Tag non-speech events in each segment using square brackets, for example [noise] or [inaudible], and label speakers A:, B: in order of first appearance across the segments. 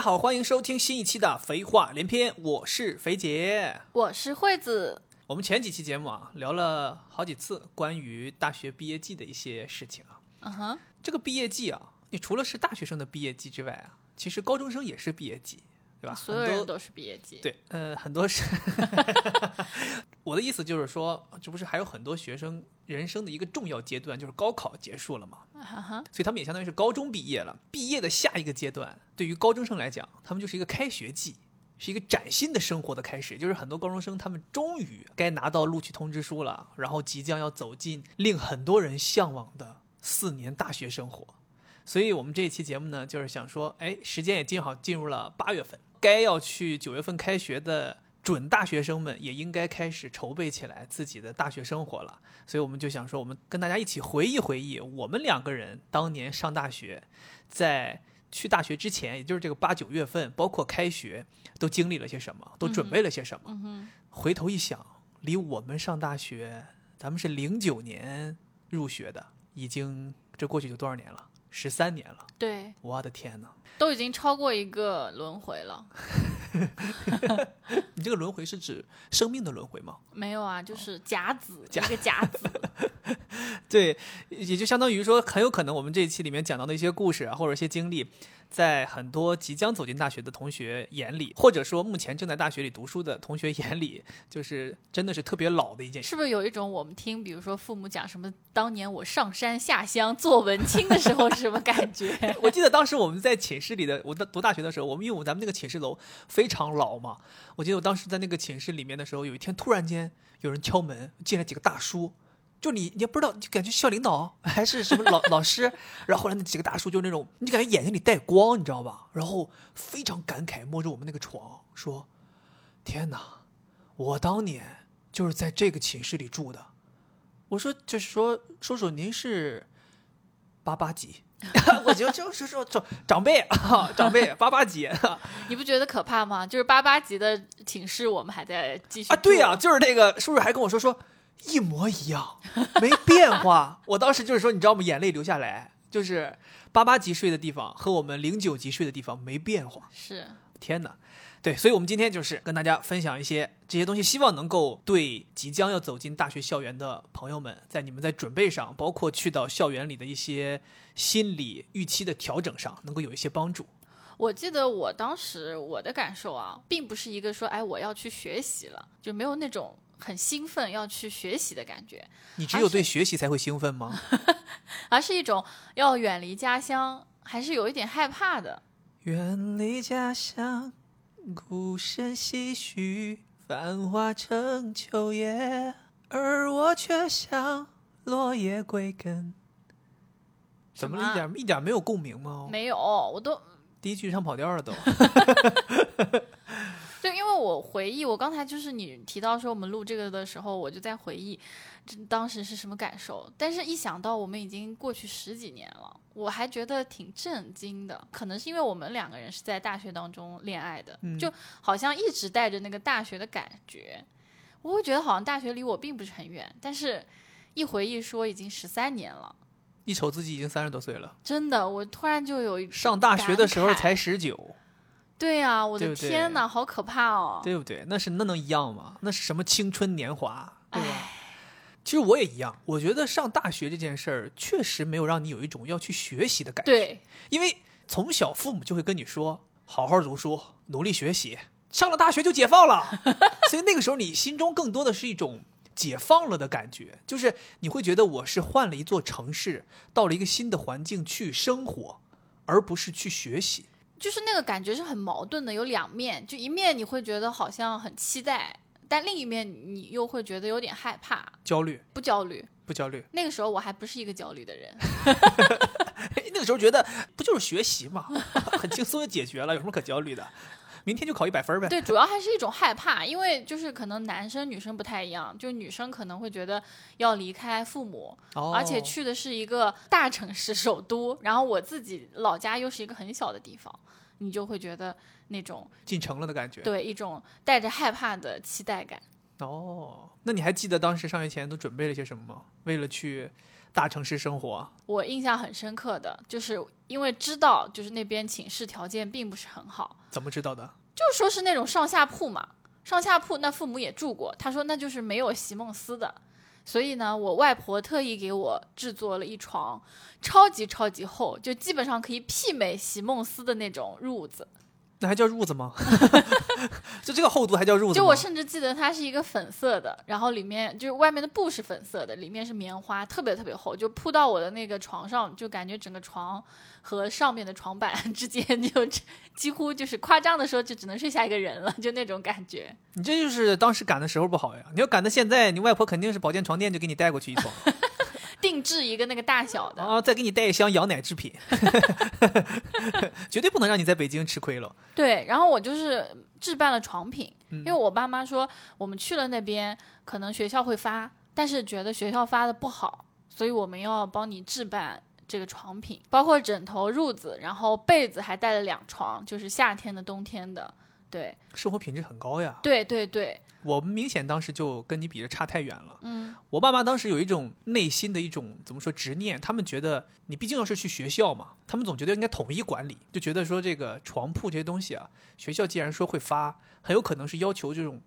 A: 家好，欢迎收听新一期的《肥话连篇》，我是肥姐。
B: 我是惠子，
A: 我们前几期节目啊，聊了好几次关于大学毕业季的一些事情啊。
B: 嗯哼，
A: 这个毕业季啊，你除了是大学生的毕业季之外啊，其实高中生也是毕业季，对吧？
B: 所有人都是毕业季。
A: 对，呃，很多是。[laughs] 我的意思就是说，这不是还有很多学生人生的一个重要阶段，就是高考结束了嘛？
B: 哈哈，
A: 所以他们也相当于是高中毕业了。毕业的下一个阶段，对于高中生来讲，他们就是一个开学季，是一个崭新的生活的开始。就是很多高中生，他们终于该拿到录取通知书了，然后即将要走进令很多人向往的四年大学生活。所以我们这一期节目呢，就是想说，哎，时间也正好进入了八月份，该要去九月份开学的准大学生们，也应该开始筹备起来自己的大学生活了。所以我们就想说，我们跟大家一起回忆回忆，我们两个人当年上大学，在去大学之前，也就是这个八九月份，包括开学，都经历了些什么，都准备了些什么。
B: 嗯，
A: 回头一想，离我们上大学，咱们是零九年入学的，已经这过去就多少年了？十三年了，
B: 对，
A: 我的天哪！
B: 都已经超过一个轮回了。[laughs]
A: 你这个轮回是指生命的轮回吗？
B: 没有啊，就是甲子，
A: 甲
B: 一个甲子。[laughs]
A: 对，也就相当于说，很有可能我们这一期里面讲到的一些故事啊，或者一些经历，在很多即将走进大学的同学眼里，或者说目前正在大学里读书的同学眼里，就是真的是特别老的一件事。
B: 是不是有一种我们听，比如说父母讲什么，当年我上山下乡做文青的时候是什么感觉？[laughs]
A: 我记得当时我们在寝室这里的，我在读大学的时候，我们因为我咱们那个寝室楼非常老嘛，我记得我当时在那个寝室里面的时候，有一天突然间有人敲门，进来几个大叔，就你你也不知道，就感觉校领导 [laughs] 还是什么老老师，然后后来那几个大叔就那种，你感觉眼睛里带光，你知道吧？然后非常感慨，摸着我们那个床说：“天哪，我当年就是在这个寝室里住的。”我说：“就是说，叔叔您是八八级？” [laughs] 我觉得就是说，长长辈啊，长辈八八级啊，[laughs]
B: 你不觉得可怕吗？就是八八级的寝室，我们还在继续啊
A: 对呀、
B: 呀、
A: 就是那个叔叔还跟我说说一模一样，没变化。我当时就是说，你知道吗？眼泪流下来，就是八八级睡的地方和我们零九级睡的地方没变化。
B: 是
A: 天哪！对，所以，我们今天就是跟大家分享一些这些东西，希望能够对即将要走进大学校园的朋友们，在你们在准备上，包括去到校园里的一些心理预期的调整上，能够有一些帮助。
B: 我记得我当时我的感受啊，并不是一个说哎我要去学习了，就没有那种很兴奋要去学习的感觉，
A: 你只有对学习才会兴奋吗？[laughs]
B: 而是一种要远离家乡，还是有一点害怕的。
A: 远离家乡，鼓声唏嘘，繁华成秋叶，而我却像落叶归根。怎么了？
B: 什么啊
A: 一点一点没有共鸣吗？
B: 没有，我都
A: 第一句唱跑调了都。[laughs]
B: 对，因为我回忆，我刚才就是你提到说我们录这个的时候，我就在回忆这当时是什么感受。但是，一想到我们已经过去十几年了，我还觉得挺震惊的。可能是因为我们两个人是在大学当中恋爱的，
A: 嗯
B: 就好像一直带着那个大学的感觉。我会觉得好像大学离我并不是很远，但是一回忆说已经十三年了，
A: 一瞅自己已经三十多岁了，
B: 真的，我突然就有一
A: 上大学的时候才十九，
B: 对呀、我的天呐，好可怕哦！
A: 对不对？那是那能一样吗？那是什么青春年华，对吧？其实我也一样，我觉得上大学这件事儿确实没有让你有一种要去学习的感觉。
B: 对，
A: 因为从小父母就会跟你说，好好读书，努力学习，上了大学就解放了。[laughs] 所以那个时候你心中更多的是一种解放了的感觉，就是你会觉得我是换了一座城市，到了一个新的环境去生活，而不是去学习。
B: 就是那个感觉是很矛盾的，有两面，就一面你会觉得好像很期待，但另一面你又会觉得有点害怕，
A: 焦虑
B: 不焦虑。
A: 不焦虑？
B: 那个时候我还不是一个焦虑的人，[laughs]
A: 那个时候觉得不就是学习嘛，[laughs] 很轻松就解决了，有什么可焦虑的？明天就考一百分呗。
B: 对，主要还是一种害怕，因为就是可能男生女生不太一样，就女生可能会觉得要离开父母，
A: 哦
B: 而且去的是一个大城市首都，然后我自己老家又是一个很小的地方，你就会觉得那种
A: 进城了的感觉。
B: 对一种带着害怕的期待感。
A: 哦，那你还记得当时上学前都准备了些什么吗？为了去大城市生活？
B: 我印象很深刻的就是因为知道就是那边寝室条件并不是很好，
A: 怎么知道的？
B: 就说是那种上下铺嘛，上下铺那父母也住过，他说那就是没有席梦思的。所以呢，我外婆特意给我制作了一床超级超级厚，就基本上可以媲美席梦思的那种褥子。
A: 那还叫褥子吗？[laughs] [laughs] 就这个厚度还叫褥子？
B: 就我甚至记得它是一个粉色的，然后里面就是外面的布是粉色的，里面是棉花，特别特别厚，就铺到我的那个床上，就感觉整个床和上面的床板 [laughs] 之间就几乎就是夸张的说，就只能睡下一个人了，就那种感觉。
A: 你这就是当时赶的时候不好呀！你要赶到现在，你外婆肯定是保健床垫就给你带过去一床。[laughs]
B: 定制一个那个大小的
A: 啊，再给你带一箱羊奶制品，绝对不能让你在北京吃亏了。
B: 对，然后我就是置办了床品，因为我爸妈说我们去了那边，可能学校会发，但是觉得学校发的不好，所以我们要帮你置办这个床品，包括枕头、褥子，然后被子还带了两床，就是夏天的、冬天的。对，
A: 生活品质很高呀。
B: 对对对。
A: 我们明显当时就跟你比着差太远了。
B: 嗯，
A: 我爸妈当时有一种内心的一种怎么说执念，他们觉得你毕竟要是去学校嘛，他们总觉得应该统一管理，就觉得说这个床铺这些东西啊，学校既然说会发，很有可能是要求这种，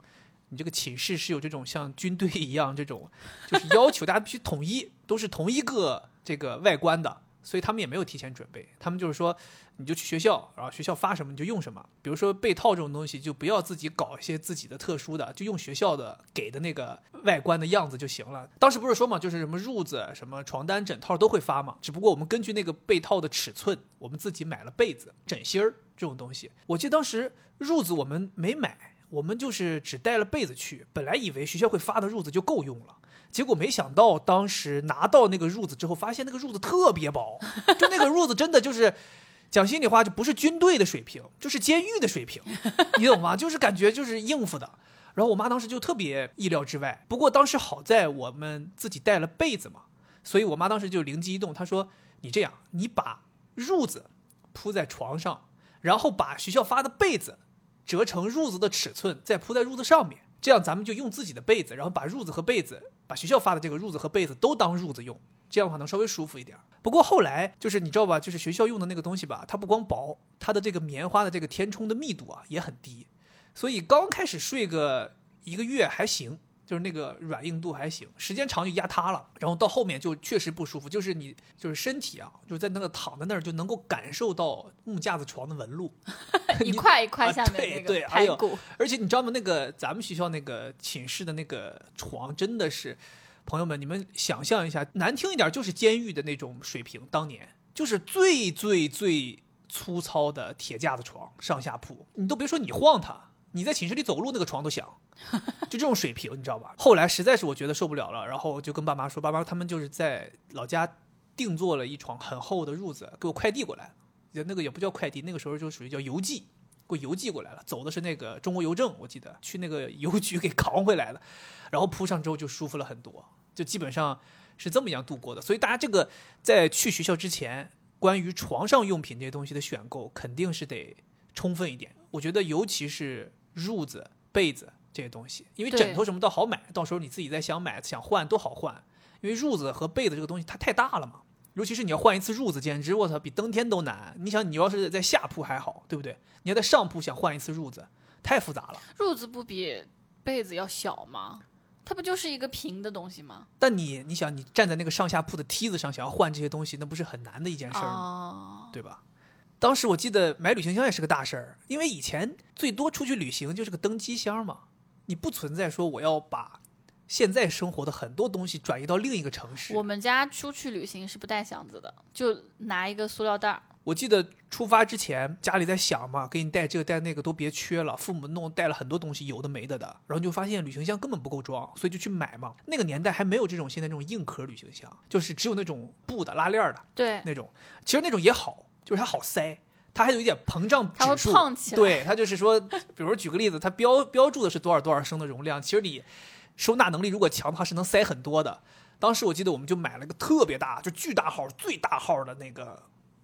A: 你这个寝室是有这种像军队一样这种，就是要求大家必须统一，都是同一个这个外观的，所以他们也没有提前准备，他们就是说。你就去学校，然后学校发什么你就用什么。比如说被套这种东西，就不要自己搞一些自己的特殊的，就用学校的给的那个外观的样子就行了。当时不是说嘛，就是什么褥子、什么床单、枕套都会发嘛。只不过我们根据那个被套的尺寸，我们自己买了被子、枕芯儿这种东西。我记得当时褥子我们没买，我们就是只带了被子去。本来以为学校会发的褥子就够用了，结果没想到当时拿到那个褥子之后，发现那个褥子特别薄，[laughs] 就那个褥子真的就是。讲心里话，就不是军队的水平，就是监狱的水平，你懂吗？就是感觉就是应付的。然后我妈当时就特别意料之外。不过当时好在我们自己带了被子嘛，所以我妈当时就灵机一动，她说：“你这样，你把褥子铺在床上，然后把学校发的被子折成褥子的尺寸，再铺在褥子上面，这样咱们就用自己的被子，然后把褥子和被子，把学校发的这个褥子和被子都当褥子用。”这样的话能稍微舒服一点。不过后来就是你知道吧，就是学校用的那个东西吧，它不光薄，它的这个棉花的这个填充的密度啊也很低，所以刚开始睡个一个月还行，就是那个软硬度还行，时间长就压塌了。然后到后面就确实不舒服，就是你就是身体啊，就在那个躺在那儿就能够感受到木架子床的纹路，[laughs] [laughs]
B: 一块一块下面那个排骨。
A: 而且你知道吗？那个咱们学校那个寝室的那个床真的是。朋友们，你们想象一下，难听一点就是监狱的那种水平。当年就是最最最粗糙的铁架子床，上下铺，你都别说你晃它，你在寝室里走路那个床都响，就这种水平，你知道吧？后来实在是我觉得受不了了，然后就跟爸妈说，爸妈他们就是在老家定做了一床很厚的褥子，给我快递过来，那个也不叫快递，那个时候就属于叫邮寄，给我邮寄过来了，走的是那个中国邮政，我记得去那个邮局给扛回来了。然后铺上之后就舒服了很多，就基本上是这么样度过的。所以大家这个在去学校之前，关于床上用品这些东西的选购肯定是得充分一点。我觉得尤其是褥子、被子这些东西，因为枕头什么都好买，到时候你自己再想买、想换都好换。因为褥子和被子这个东西它太大了嘛，尤其是你要换一次褥子，简直我操比登天都难。你想你要是在下铺还好，对不对？你要在上铺想换一次褥子，太复杂了。
B: 褥子不比被子要小吗？它不就是一个平的东西吗？
A: 但你你想，你站在那个上下铺的梯子上，想要换这些东西，那不是很难的一件事儿吗？对吧？当时我记得买旅行箱也是个大事儿，因为以前最多出去旅行就是个登机箱嘛，你不存在说我要把现在生活的很多东西转移到另一个城市。
B: 我们家出去旅行是不带箱子的，就拿一个塑料袋儿。
A: 我记得出发之前，家里在想嘛，给你带这个带那个都别缺了。父母弄带了很多东西，有的没的的，然后就发现旅行箱根本不够装，所以就去买嘛。那个年代还没有这种现在这种硬壳旅行箱，就是只有那种布的拉链的，
B: 对，
A: 那种。其实那种也好，就是它好塞，它还有一点膨胀指数。
B: 它会胖起来。
A: 对，它就是说，比如举个例子，它标标注的是多少多少升的容量，其实你收纳能力如果强的话，是能塞很多的。当时我记得我们就买了个特别大，就巨大号、最大号的那个。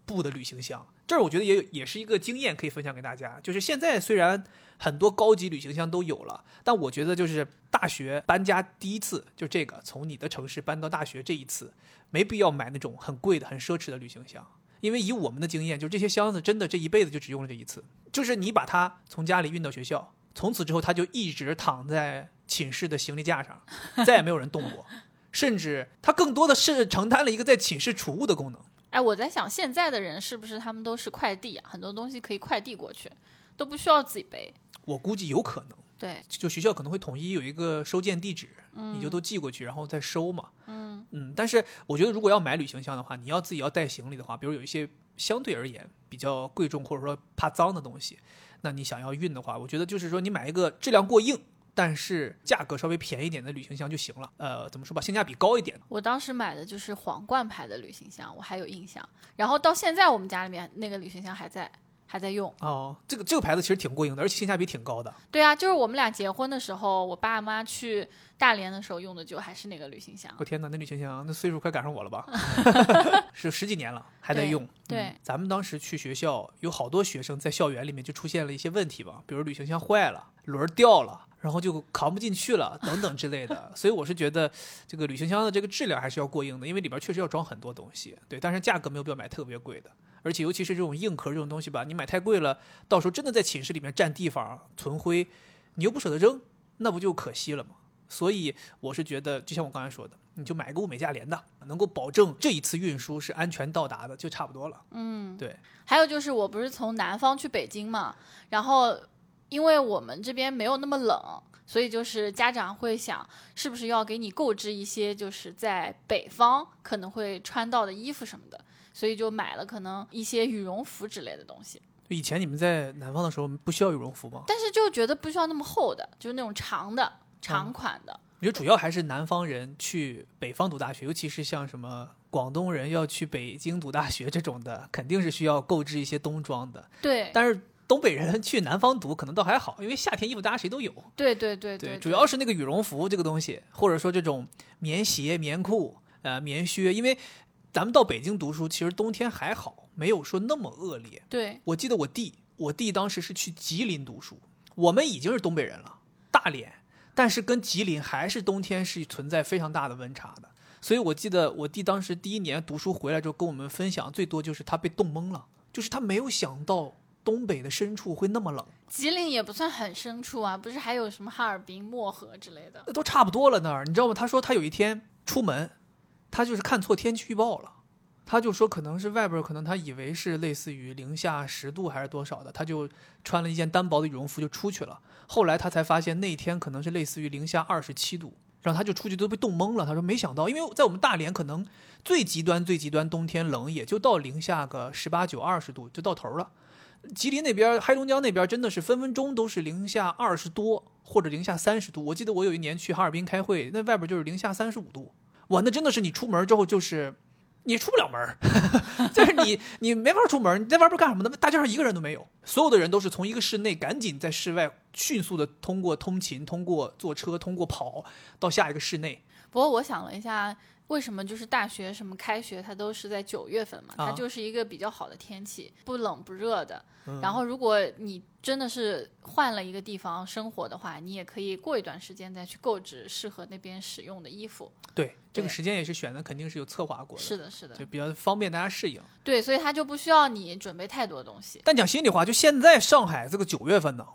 A: 布的旅行箱。这儿我觉得也有也是一个经验可以分享给大家，就是现在虽然很多高级旅行箱都有了，但我觉得就是大学搬家第一次，就这个从你的城市搬到大学这一次，没必要买那种很贵的、很奢侈的旅行箱。因为以我们的经验，就这些箱子真的这一辈子就只用了这一次，就是你把它从家里运到学校，从此之后它就一直躺在寝室的行李架上，再也没有人动过，甚至它更多的是承担了一个在寝室储物的功能。
B: 哎，我在想现在的人是不是他们都是快递啊？很多东西可以快递过去，都不需要自己背。
A: 我估计有可能，
B: 对，
A: 就学校可能会统一有一个收件地址，你就都寄过去，然后再收嘛。
B: 嗯
A: 嗯，但是我觉得如果要买旅行箱的话，你要自己要带行李的话，比如有一些相对而言比较贵重或者说怕脏的东西，那你想要运的话，我觉得就是说你买一个质量过硬，但是价格稍微便宜一点的旅行箱就行了。呃，怎么说吧，性价比高一点。
B: 我当时买的就是皇冠牌的旅行箱，我还有印象。然后到现在我们家里面那个旅行箱还在还在用。
A: 哦，这个这个牌子其实挺过硬的，而且性价比挺高的。
B: 对啊，就是我们俩结婚的时候，我爸妈去大连的时候用的就还是那个旅行箱。
A: 我天哪，那旅行箱那岁数快赶上我了吧？[laughs] 是十几年了，还在用。
B: 对
A: 嗯咱们当时去学校，有好多学生在校园里面就出现了一些问题吧，比如旅行箱坏了，轮儿掉了。然后就扛不进去了，等等之类的，所以我是觉得这个旅行箱的这个质量还是要过硬的，因为里边确实要装很多东西，对，但是价格没有必要买特别贵的，而且尤其是这种硬壳这种东西吧，你买太贵了，到时候真的在寝室里面占地方存灰，你又不舍得扔，那不就可惜了吗？所以我是觉得，就像我刚才说的，你就买个物美价廉的，能够保证这一次运输是安全到达的，就差不多了。
B: 嗯，
A: 对，
B: 还有就是我不是从南方去北京嘛，然后因为我们这边没有那么冷，所以就是家长会想，是不是要给你购置一些就是在北方可能会穿到的衣服什么的，所以就买了可能一些羽绒服之类的东西。
A: 以前你们在南方的时候不需要羽绒服吗？
B: 但是就觉得不需要那么厚的，就是那种长的、长款的。
A: 我觉得主要还是南方人去北方读大学，尤其是像什么广东人要去北京读大学这种的，肯定是需要购置一些冬装的。
B: 对，
A: 但是东北人去南方读可能倒还好，因为夏天衣服大家谁都有。
B: 对对对对，
A: 主要是那个羽绒服这个东西，或者说这种棉鞋、棉裤、呃棉靴，因为咱们到北京读书，其实冬天还好，没有说那么恶劣。
B: 对
A: 我记得我弟，我弟当时是去吉林读书，我们已经是东北人了，大连，但是跟吉林还是冬天是存在非常大的温差的。所以我记得我弟当时第一年读书回来之后，跟我们分享最多就是他被冻懵了，就是他没有想到东北的深处会那么冷，
B: 吉林也不算很深处啊，不是还有什么哈尔滨、漠河之类的。
A: 那都差不多了那儿，你知道吗？他说他有一天出门，他就是看错天气预报了。他就说可能是外边，可能他以为是类似于零下十度还是多少的，他就穿了一件单薄的羽绒服就出去了。后来他才发现那天可能是类似于零下二十七度，然后他就出去都被冻懵了。他说没想到，因为在我们大连可能最极端最极端冬天冷也就到零下个十八九二十度就到头了。吉林那边、黑龙江那边真的是分分钟都是零下二十多或者零下三十度。我记得我有一年去哈尔滨开会，那外边就是零下三十五度，哇，那真的是你出门之后就是。你出不了门儿，[laughs] 就是你你没法出门，你在外边干什么呢？大街上一个人都没有，所有的人都是从一个室内赶紧在室外迅速的通过通勤、通过坐车、通过跑到下一个室内。
B: 不过我想了一下，为什么就是大学什么开学它都是在九月份嘛？
A: 啊
B: 它就是一个比较好的天气，不冷不热的。
A: 嗯
B: 然后如果你真的是换了一个地方生活的话，你也可以过一段时间再去购置适合那边使用的衣服。
A: 对，这个时间也是选的，肯定是有策划过的，
B: 是的，是的
A: 就，比较方便大家适应。
B: 对，所以它就不需要你准备太多东西。
A: 但讲心里话，就现在上海这个九月份呢，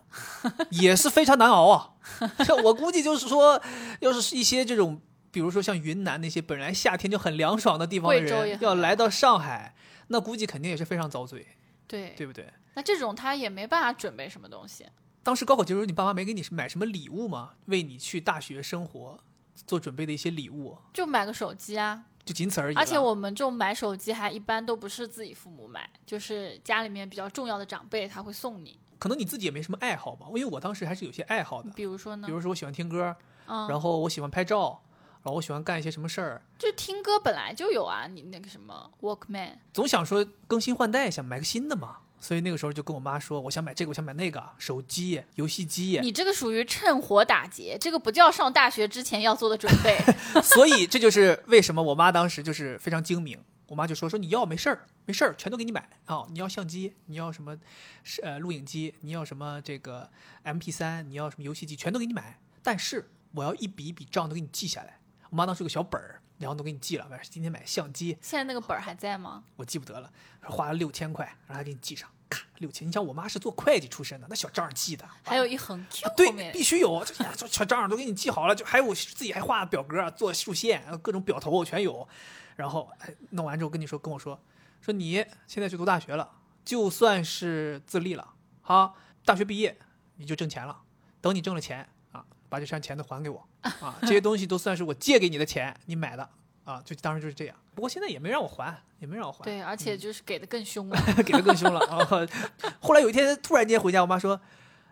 A: 也是非常难熬啊。[laughs] 我估计就是说，要是一些这种，比如说像云南那些本来夏天就很凉爽的地方的人，要来到上海，那估计肯定也是非常遭罪，
B: 对，
A: 对不对？
B: 那这种他也没办法准备什么东西。
A: 当时高考结束，你爸妈没给你买什么礼物吗？为你去大学生活做准备的一些礼物，
B: 就买个手机啊，
A: 就仅此而已。
B: 而且我们这种买手机还一般都不是自己父母买，就是家里面比较重要的长辈他会送你。
A: 可能你自己也没什么爱好吧，因为我当时还是有些爱好的，
B: 比如说呢
A: 比，如说我喜欢听歌，
B: 嗯，
A: 然后我喜欢拍照，然后我喜欢干一些什么事儿，
B: 就听歌本来就有啊，你那个什么 Walkman，
A: 总想说更新换代，想买个新的嘛。所以那个时候就跟我妈说，我想买这个，我想买那个，手机、游戏机。
B: 你这个属于趁火打劫，这个不叫上大学之前要做的准备。[laughs]
A: 所以这就是为什么我妈当时就是非常精明。我我妈就说说你要没事儿，没事儿，全都给你买啊、你要相机，你要什么是呃录影机，你要什么这个 MP 3你要什么游戏机，全都给你买。但是我要一笔一笔账都给你记下来。我妈当时有个小本儿，然后都给你记了，完事今天买相机，
B: 现在那个本儿还在吗？
A: 我记不得了，花了六千块，然后还给你记上，咔六千。你想我妈是做会计出身的，那小账记的，
B: 还有一横 Q
A: 啊，对必须有，这这小账都给你记好了，就还有我自己还画表格做竖线，各种表头我全有。然后哎，弄完之后跟你说，跟我说，说你现在去读大学了，就算是自立了，好，大学毕业你就挣钱了，等你挣了钱啊，把这山钱都还给我啊，这些东西都算是我借给你的钱，你买的啊，就当时就是这样。不过现在也没让我还，也没让我还。
B: 对，而且就是给的更凶了。[laughs]
A: 给的更凶了啊！[laughs] 后来有一天突然间回家，我妈说：“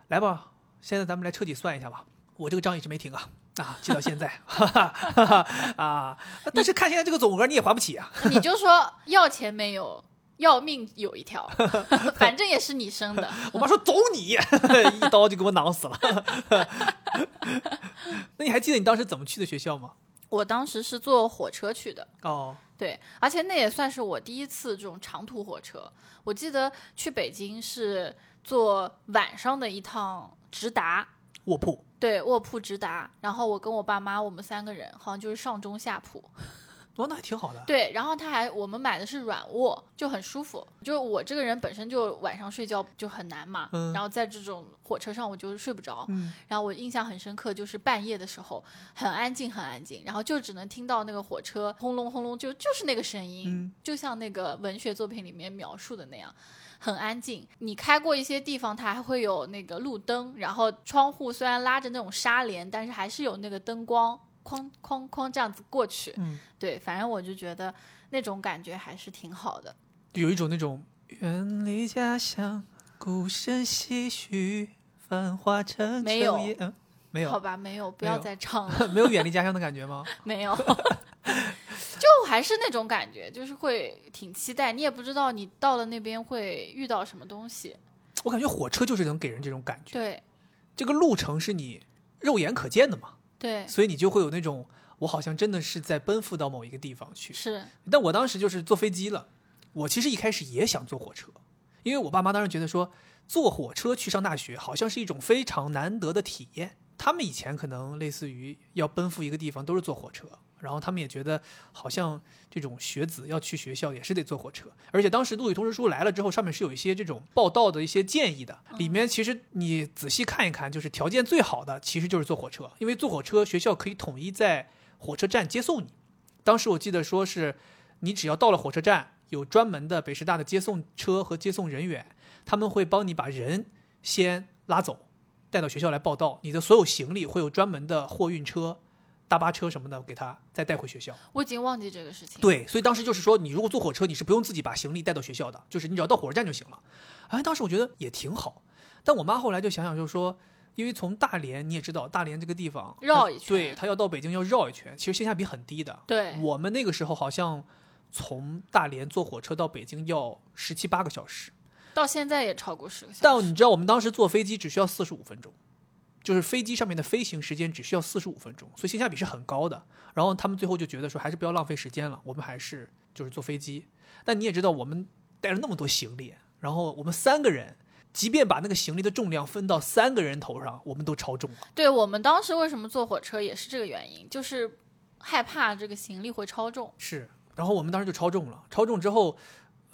A: 来吧，现在咱们来彻底算一下吧。我这个账一直没停啊啊，记到现在，[laughs] 哈哈哈哈啊！但是看现在这个总额你也还不起啊。
B: 你就说要钱没有，要命有一条，[laughs] 反正也是你生的。[laughs]
A: 我妈说走你，[laughs] 一刀就给我囊死了。那你还记得你当时怎么去的学校吗？
B: 我当时是坐火车去的，
A: 哦，
B: 对，而且那也算是我第一次这种长途火车。我记得去北京是坐晚上的一趟直达，
A: 卧铺
B: 对，卧铺直达。然后我跟我爸妈，我们三个人，好像就是上中下铺。
A: 哦，那还挺好的。
B: 对，然后他还我们买的是软卧，就很舒服。就是我这个人本身就晚上睡觉就很难嘛，
A: 嗯
B: 然后在这种火车上我就睡不着。
A: 嗯
B: 然后我印象很深刻，就是半夜的时候很安静很安静，然后就只能听到那个火车轰隆轰隆，就就是那个声音，
A: 嗯
B: 就像那个文学作品里面描述的那样。很安静，你开过一些地方，它还会有那个路灯，然后窗户虽然拉着那种纱帘，但是还是有那个灯光，哐哐哐这样子过去。
A: 嗯，
B: 对，反正我就觉得那种感觉还是挺好的。
A: 有一种那种远离家乡，孤身唏嘘，繁华成
B: 没有
A: 没有，
B: 好吧，没有，不要再唱了，[laughs]
A: 没有远离家乡的感觉吗？[laughs]
B: 没有。[laughs] 就还是那种感觉，就是会挺期待，你也不知道你到了那边会遇到什么东西。
A: 我感觉火车就是能给人这种感觉，
B: 对
A: 这个路程是你肉眼可见的嘛，
B: 对，
A: 所以你就会有那种我好像真的是在奔赴到某一个地方去。
B: 是
A: 但我当时就是坐飞机了，我其实一开始也想坐火车，因为我爸妈当时觉得说坐火车去上大学好像是一种非常难得的体验。他们以前可能类似于要奔赴一个地方都是坐火车，然后他们也觉得好像这种学子要去学校也是得坐火车。而且当时录取通知书来了之后，上面是有一些这种报道的一些建议的，里面其实你仔细看一看，就是条件最好的其实就是坐火车，因为坐火车学校可以统一在火车站接送你。当时我记得说是，你只要到了火车站，有专门的北师大的接送车和接送人员，他们会帮你把人先拉走，带到学校来报到。你的所有行李会有专门的货运车、大巴车什么的给他再带回学校。
B: 我已经忘记这个事情。
A: 对，所以当时就是说，你如果坐火车，你是不用自己把行李带到学校的，就是你只要到火车站就行了。哎，当时我觉得也挺好，但我妈后来就想想，就是说。因为从大连你也知道，大连这个地方
B: 绕一圈
A: 对他要到北京要绕一圈，其实性价比很低的。
B: 对
A: 我们那个时候好像从大连坐火车到北京要十七八个小时，
B: 到现在也超过十个小时。
A: 但你知道我们当时坐飞机只需要四十五分钟，就是飞机上面的飞行时间只需要四十五分钟，所以性价比是很高的。然后他们最后就觉得说，还是不要浪费时间了，我们还是就是坐飞机。但你也知道，我们带了那么多行李，然后我们三个人，即便把那个行李的重量分到三个人头上，我们都超重了。
B: 对我们当时为什么坐火车也是这个原因，就是害怕这个行李会超重。
A: 是，然后我们当时就超重了，超重之后，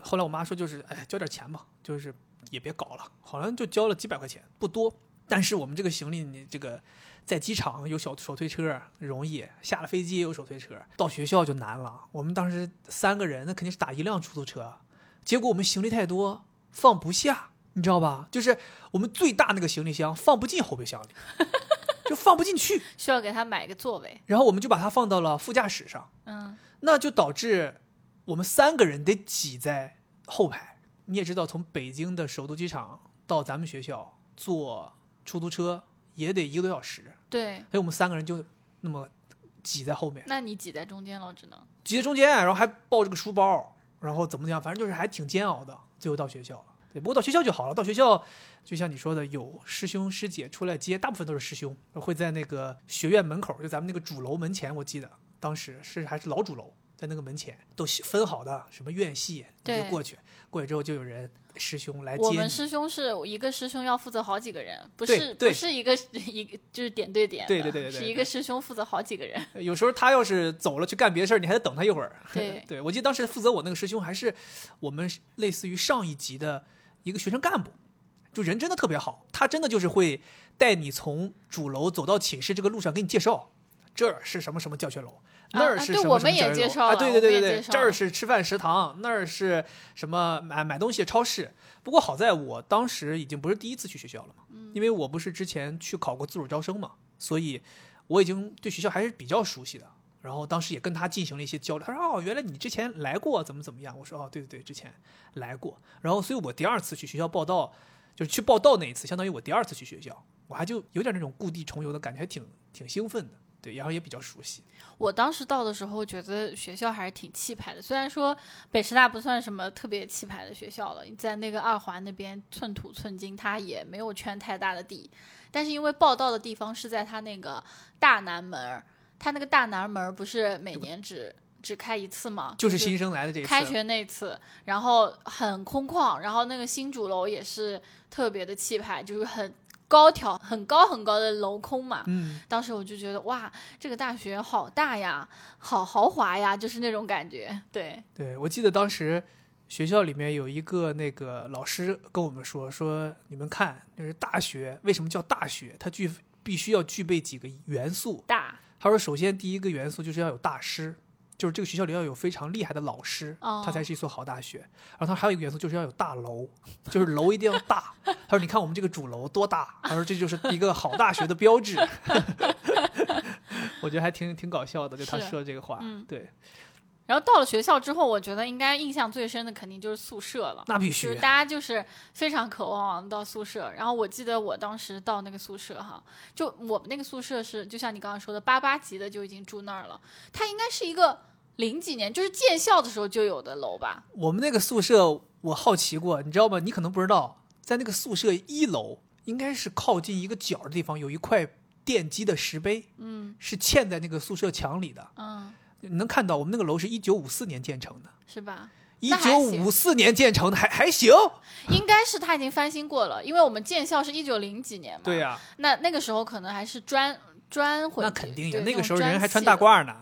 A: 后来我妈说就是，哎，交点钱吧，就是也别搞了，好像就交了几百块钱，不多。但是我们这个行李，你这个在机场有小手推车容易，下了飞机也有手推车，到学校就难了。我们当时三个人，那肯定是打一辆出租车，结果我们行李太多，放不下，你知道吧？就是我们最大那个行李箱放不进后备箱里，就放不进去，[laughs]
B: 需要给他买一个座位。
A: 然后我们就把它放到了副驾驶上。
B: 嗯，
A: 那就导致我们三个人得挤在后排。你也知道，从北京的首都机场到咱们学校坐出租车也得一个多小时，
B: 对，
A: 所以我们三个人就那么挤在后面，
B: 那你挤在中间了，只能。
A: 挤在中间，然后还抱着个书包，然后怎么怎样，反正就是还挺煎熬的。最后到学校了，对，不过到学校就好了。到学校，就像你说的，有师兄师姐出来接，大部分都是师兄，会在那个学院门口，就咱们那个主楼门前，我记得当时是还是老主楼，在那个门前都分好的，什么院系，你就
B: 对
A: 过去，过去之后就有人师兄来
B: 我
A: 接你。
B: 们师兄是一个师兄要负责好几个人，不是不是一个一个就是点对点，
A: 对对对对对
B: 是一个师兄负责好几个人。
A: 有时候他要是走了去干别的事儿，你还得等他一会儿。[laughs]
B: 对
A: 对我记得当时负责我那个师兄还是我们类似于上一级的一个学生干部，就人真的特别好，他真的就是会带你从主楼走到寝室这个路上给你介绍，这儿是什么什么教学楼。那儿
B: 啊
A: 是什么
B: 对我们也介绍
A: 对对对对对，这儿是吃饭食堂，那儿是什么买买东西的超市。不过好在我当时已经不是第一次去学校了嘛，
B: 嗯
A: 因为我不是之前去考过自主招生嘛，所以我已经对学校还是比较熟悉的。然后当时也跟他进行了一些交流，他说：“哦，原来你之前来过，怎么怎么样？”我说：“哦，对对对，之前来过。”然后，所以我第二次去学校报道，就是去报道那一次，相当于我第二次去学校，我还就有点那种故地重游的感觉，还挺挺兴奋的。对，然后也比较熟悉。
B: 我当时到的时候，觉得学校还是挺气派的。虽然说北师大不算什么特别气派的学校了，在那个二环那边寸土寸金，它也没有圈太大的地。但是因为报道的地方是在它那个大南门儿，它那个大南门儿不是每年只只开一次吗？
A: 就是新生来的这
B: 开学那次，然后很空旷，然后那个新主楼也是特别的气派，就是很高挑、很高很高的镂空嘛。
A: 嗯，
B: 当时我就觉得哇，这个大学好大呀，好豪华呀，就是那种感觉。对，
A: 对，我记得当时学校里面有一个那个老师跟我们说，说你们看，就是大学为什么叫大学？它具必须要具备几个元素。
B: 大
A: 他说，首先第一个元素就是要有大师，就是这个学校里要有非常厉害的老师，
B: 哦
A: 它才是一所好大学。然后他还有一个元素就是要有大楼，就是楼一定要大。他说，你看我们这个主楼多大？他说这就是一个好大学的标志。[laughs] 我觉得还挺挺搞笑的，就他
B: 是
A: 说这个话，
B: 嗯
A: 对，
B: 然后到了学校之后，我觉得应该印象最深的肯定就是宿舍了。
A: 那必须
B: 就是大。家就是非常渴望到宿舍，然后我记得我当时到那个宿舍哈，就我们那个宿舍是就像你刚刚说的八八级的就已经住那儿了，它应该是一个零几年就是建校的时候就有的楼吧？
A: 我们那个宿舍，我好奇过，你知道吗？你可能不知道，在那个宿舍一楼，应该是靠近一个角的地方，有一块奠基的石碑，
B: 嗯
A: 是嵌在那个宿舍墙里的。
B: 嗯，
A: 你能看到，我们那个楼是一九五四年建成的，
B: 是吧？
A: 一九五四年建成的，还还行。
B: 应该是他已经翻新过了，因为我们建校是一九零几年嘛。
A: 对、呀、
B: 那那个时候可能还是砖砖混
A: 那肯定有，那个时候人还穿大褂呢。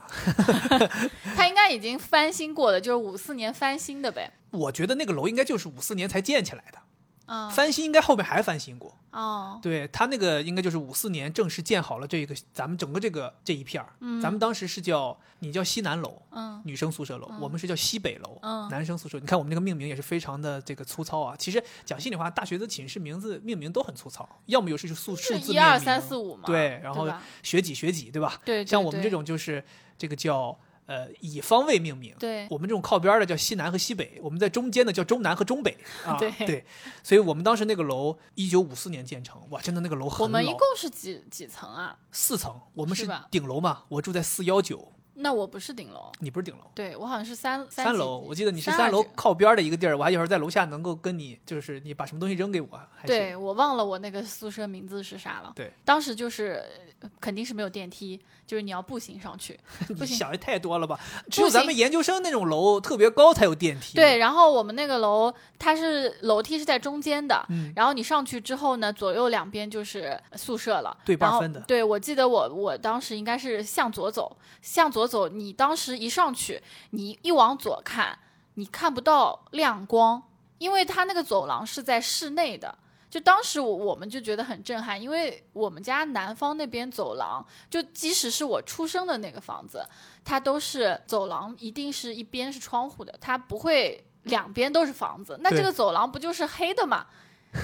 A: [laughs]
B: 他应该已经翻新过了，就是五四年翻新的呗。
A: 我觉得那个楼应该就是五四年才建起来的，
B: 嗯，
A: 翻新应该后面还翻新过。
B: 哦，
A: 对他那个应该就是五四年正式建好了这个咱们整个这个这一片儿，咱们当时是叫你叫西南楼，
B: 嗯
A: 女生宿舍楼，我们是叫西北楼，
B: 嗯
A: 男生宿舍。你看我们那个命名也是非常的这个粗糙啊。其实讲心里话，大学的寝室名字命名都很粗糙，要么有是数数字
B: 一二三四五嘛。
A: 对，然后学几学几，对吧？
B: 对，对
A: 像我们这种就是这个叫呃以方位命名。
B: 对
A: 我们这种靠边儿的叫西南和西北，我们在中间的叫中南和中北 [laughs] 啊。
B: 对
A: 所以我们当时那个楼一九五四年建成，哇，真的那个楼很老。
B: 我们一共是几几层啊？
A: 四层，我们是顶楼嘛，我住在四幺九，
B: 那我不是顶楼，
A: 你不是顶楼。
B: 对我好像是三几
A: 三楼，我记得你是
B: 三
A: 楼靠边儿的一个地儿，我还有时候在楼下能够跟你，就是你把什么东西扔给我，还
B: 对我忘了我那个宿舍名字是啥了。
A: 对，
B: 当时就是呃肯定是没有电梯，就是你要步行上去。[laughs]
A: 你
B: 不行
A: 想的太多了吧？只有咱们研究生那种楼特别高才有电梯。
B: 对，，然后我们那个楼它是楼梯是在中间的，
A: 嗯
B: 然后你上去之后呢，左右两边就是宿舍了，然后
A: 分的
B: 对，我记得我我当时应该是向左走，向左走，你当时一上去，你一往左看，你看不到亮光，因为它那个走廊是在室内的。就当时我我们就觉得很震撼，因为我们家南方那边走廊，就即使是我出生的那个房子，它都是走廊一定是一边是窗户的，它不会两边都是房子。那这个走廊不就是黑的嘛？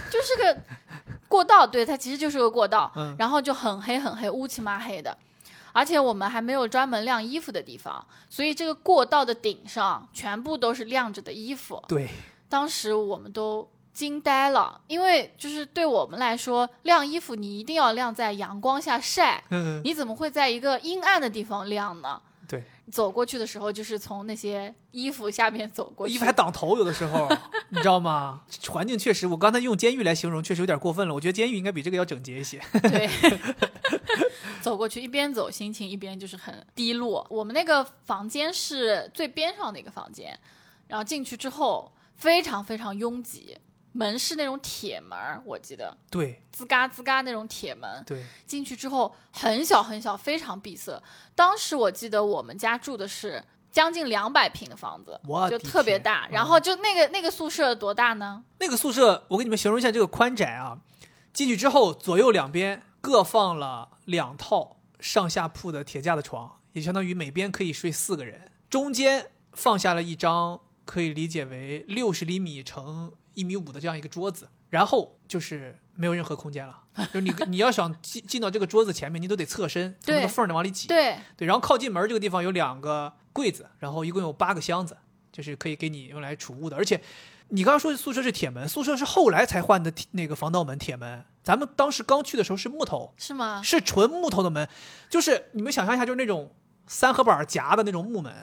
B: 就是个 [laughs] 过道，对，它其实就是个过道，
A: 嗯
B: 然后就很黑很黑，乌漆嘛黑的。而且我们还没有专门晾衣服的地方，所以这个过道的顶上全部都是晾着的衣服。
A: 对，
B: 当时我们都惊呆了，因为就是对我们来说，晾衣服你一定要晾在阳光下晒，[laughs]
A: 嗯，
B: 你怎么会在一个阴暗的地方晾呢？
A: 对，
B: 走过去的时候，就是从那些衣服下面走过去，
A: 衣服还挡头，有的时候 [laughs] 你知道吗？环境确实，我刚才用监狱来形容，确实有点过分了。我觉得监狱应该比这个要整洁一些。
B: 对，[laughs] 走过去，一边走心情一边就是很低落。我们那个房间是最边上的一个房间，然后进去之后非常非常拥挤，门是那种铁门儿，我记得
A: 对
B: 吱嘎吱嘎那种铁门，
A: 对，
B: 进去之后很小很小，非常闭塞。当时我记得我们家住的是将近两百平的房子，就特别大。然
A: 嗯
B: 后就那个那个宿舍多大呢？
A: 那个宿舍，我给你们形容一下这个宽窄啊。进去之后，左右两边各放了两套上下铺的铁架的床，也相当于每边可以睡四个人。中间放下了一张可以理解为六十厘米乘一米五的这样一个桌子，然后就是没有任何空间了。就是你你要想进进到这个桌子前面，你都得侧身从那个缝儿里往里挤。
B: 对，
A: 对，然后靠近门这个地方有两个柜子，然后一共有八个箱子，就是可以给你用来储物的。而且你刚刚说宿舍是铁门，宿舍是后来才换的那个防盗门铁门，咱们当时刚去的时候是木头，
B: 是吗？
A: 是纯木头的门，就是你们想象一下，就是那种三合板夹的那种木门，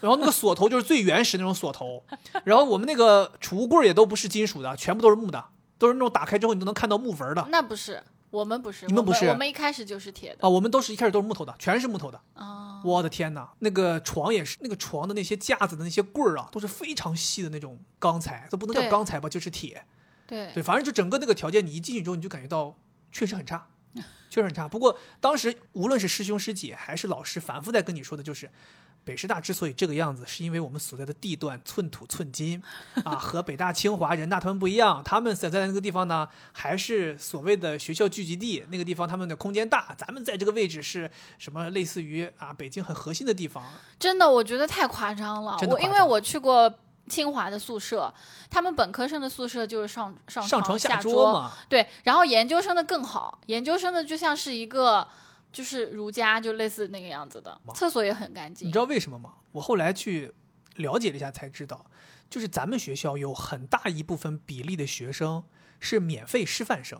A: 然后那个锁头就是最原始那种锁头，然后我们那个储物柜也都不是金属的，全部都是木的，都是那种打开之后你都能看到木纹的。
B: 那不是，我们不是，我
A: 你们不是
B: 我们一开始就是铁的。
A: 啊，我们都是一开始都是木头的，全是木头的。
B: 哦
A: 我的天哪，那个床也是，那个床的那些架子的那些棍儿啊，都是非常细的那种钢材，都不能叫钢材吧，就是铁。
B: 对
A: 对，反正就整个那个条件，你一进去之后，你就感觉到确实很差，确实很差。不过当时无论是师兄师姐还是老师，反复在跟你说的就是。北师大之所以这个样子，是因为我们所在的地段寸土寸金，啊，和北大、清华、人大他们不一样。他们所在的那个地方呢，还是所谓的学校聚集地，那个地方他们的空间大。咱们在这个位置是什么？类似于啊，北京很核心的地方。
B: 真的，我觉得太夸张了。我因为我去过清华的宿舍，他们本科生的宿舍就是上上
A: 上床
B: 下
A: 桌嘛，
B: 对，然后研究生的更好，研究生的就像是一个就是儒家，就类似那个样子的，厕所也很干净。
A: 你知道为什么吗？我后来去了解了一下才知道，就是咱们学校有很大一部分比例的学生是免费师范生，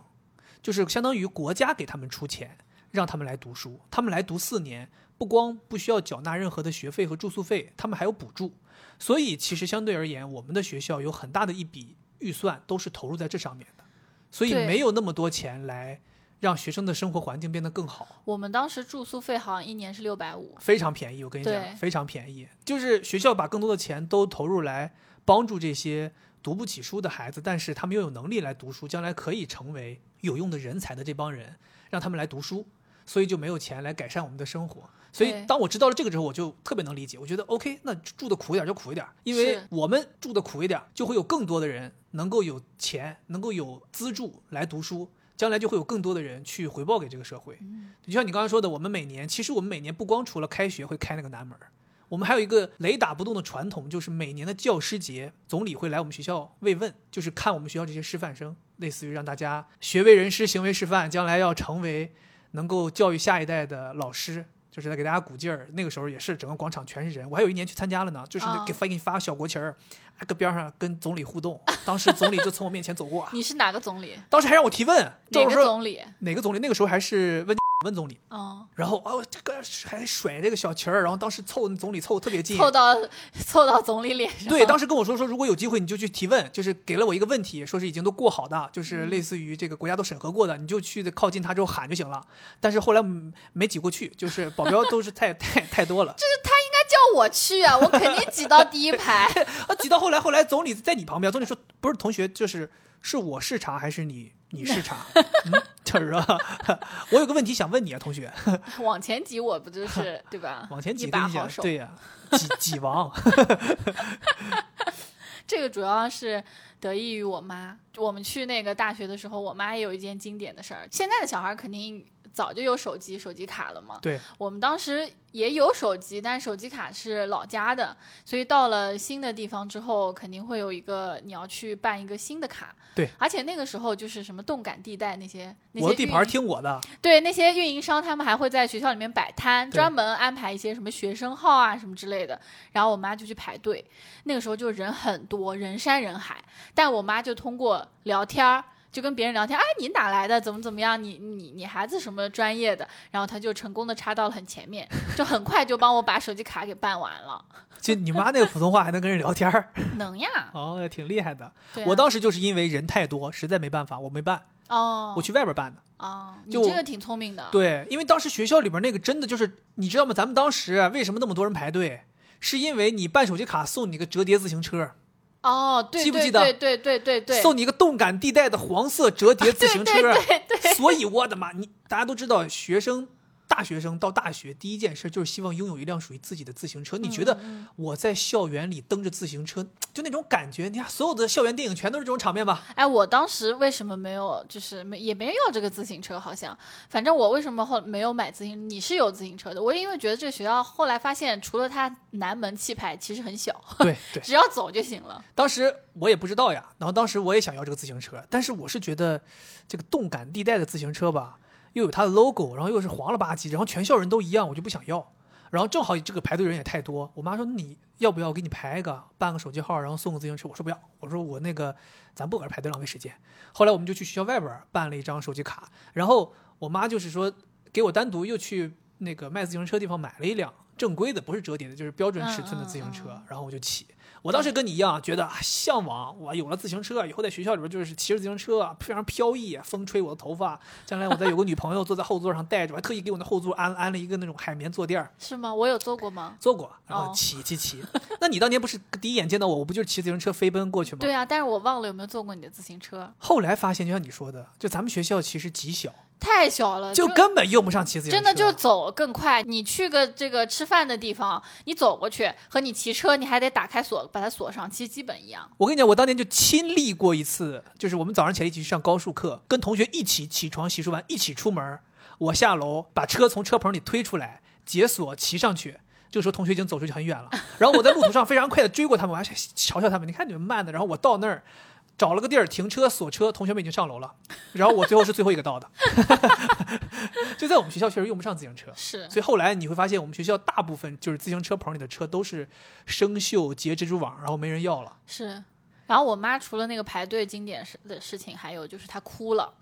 A: 就是相当于国家给他们出钱让他们来读书，他们来读四年，不光不需要缴纳任何的学费和住宿费，他们还有补助。所以其实相对而言，我们的学校有很大的一笔预算都是投入在这上面的，所以没有那么多钱来让学生的生活环境变得更好。
B: 我们当时住宿费好像一年是六百五，
A: 非常便宜，我跟你讲，非常便宜。就是学校把更多的钱都投入来帮助这些读不起书的孩子，但是他们又有能力来读书，将来可以成为有用的人才的这帮人，让他们来读书，所以就没有钱来改善我们的生活。所以当我知道了这个之后，我就特别能理解。我觉得 OK，那住的苦一点就苦一点，因为我们住的苦一点，就会有更多的人能够有钱，能够有资助来读书。将来就会有更多的人去回报给这个社会。就像你刚刚说的，我们每年其实我们每年不光除了开学会开那个南门儿，我们还有一个雷打不动的传统，就是每年的教师节，总理会来我们学校慰问，就是看我们学校这些师范生，类似于让大家学为人师，行为示范，将来要成为能够教育下一代的老师。就是在给大家鼓劲儿，那个时候也是整个广场全是人，我还有一年去参加了呢，就是
B: 啊。
A: 给发给你发小国旗儿，还搁边上跟总理互动，当时总理就从我面前走过，
B: 你是哪个总理？
A: 当时还让我提问，
B: 哪个总理？
A: 哪个总理？那个时候还是温温总理，
B: 哦，
A: 然后哦，这个还甩这个小旗儿，然后当时凑总理凑得特别近。
B: 凑到凑到总理脸上。
A: 对，当时跟我说说，如果有机会你就去提问，就是给了我一个问题，说是已经都过好的，就是类似于这个国家都审核过的，你就去靠近他之后喊就行了。但是后来嗯没挤过去，就是保镖都是太 [laughs] 太太多了，
B: 叫我去啊，[laughs] 我肯定挤到第一排。[laughs]
A: 啊，挤到后来后来总理在你旁边，总理说不是同学，就是是我视察还是你你视察？[laughs] 嗯，就是说我有个问题想问你啊，同学，
B: 往前挤，我不就是对吧？
A: 往前挤
B: 把好手。
A: 对呀、挤挤王。
B: 这个主要是得益于我妈。我们去那个大学的时候，我妈也有一件经典的事儿。现在的小孩肯定早就有手机、手机卡了嘛。
A: 对，
B: 我们当时也有手机，但手机卡是老家的，所以到了新的地方之后，肯定会有一个你要去办一个新的卡。
A: 对，
B: 而且那个时候就是什么动感地带那些那些
A: 我的地盘听我的，
B: 对那些运营商，他们还会在学校里面摆摊，专门安排一些什么学生号啊什么之类的。然后我妈就去排队，那个时候就人很多，人山人海。但我妈就通过聊天儿，就跟别人聊天，哎，你哪来的？怎么怎么样？你你你孩子什么专业的？然后他就成功的插到了很前面，[laughs] 就很快就帮我把手机卡给办完了。
A: 就你妈那个普通话还能跟人聊天儿，[laughs]
B: 能呀，
A: 哦，挺厉害的。
B: 啊、
A: 我当时就是因为人太多，实在没办法，我没办。
B: 哦，
A: 我去外边办的。
B: 哦，你
A: 就
B: 这个挺聪明的。
A: 对，因为当时学校里边那个真的就是，你知道吗？咱们当时为什么那么多人排队？是因为你办手机卡送你个折叠自行车，
B: 哦，对对
A: 记不记得？
B: 对对对对对，
A: 送你一个动感地带的黄色折叠自行车。[laughs]
B: 对对对。
A: 所以我的妈，你大家都知道，学生大学生到大学第一件事就是希望拥有一辆属于自己的自行车。你觉得
B: 嗯
A: 我在校园里蹬着自行车，就那种感觉？你看所有的校园电影全都是这种场面吧？
B: 哎，我当时为什么没有，就是没也没人要这个自行车？好像，反正我为什么后没有买自行？你是有自行车的，我因为觉得这个学校后来发现，除了它南门气派，其实很小，
A: 对对。[laughs]
B: 只要走就行了。
A: 当时我也不知道呀，然后当时我也想要这个自行车，但是我是觉得这个动感地带的自行车吧，又有它的 logo，然后又是黄了吧唧，然后全校人都一样，我就不想要。然后正好这个排队人也太多，我妈说你要不要我给你排一个，办个手机号，然后送个自行车？我说不要，我说我那个咱不搁这排队浪费时间。后来我们就去学校外边办了一张手机卡，然后我妈就是说给我单独又去那个卖自行车地方买了一辆正规的，不是折叠的，就是标准尺寸的自行车，然后我就骑。我当时跟你一样，觉得啊向往，我有了自行车以后，在学校里边就是骑着自行车啊，非常飘逸，风吹我的头发。将来我再有个女朋友坐在后座上带着，我还特意给我那后座安安了一个那种海绵坐垫儿，
B: 是吗？我有坐过吗？
A: 坐过，然后
B: 哦
A: 骑骑骑。那你当年不是第一眼见到我，我不就是骑自行车飞奔过去吗？
B: 对啊，但是我忘了有没有坐过你的自行车，
A: 后来发现，就像你说的，就咱们学校其实极小，
B: 太小了，
A: 就根本用不上骑自行车。
B: 真的就走更快。你去个这个吃饭的地方，你走过去和你骑车，你还得打开锁把它锁上，其实基本一样。
A: 我跟你讲，我当年就亲历过一次，就是我们早上起来一起去上高数课，跟同学一起起床、洗漱完一起出门。我下楼把车从车棚里推出来，解锁骑上去。这个时候同学已经走出去很远了，然后我在路途上非常快的追过他们，我还嘲笑他们，你看你们慢的。然后我到那儿找了个地儿停车锁车，同学们已经上楼了，然后我最后是最后一个到的。[laughs] 就在我们学校确实用不上自行车，
B: 是，
A: 所以后来你会发现我们学校大部分就是自行车棚里的车都是生锈结蜘蛛网，然后没人要了。
B: 是。然后我妈除了那个排队经典事的事情，还有就是她哭了，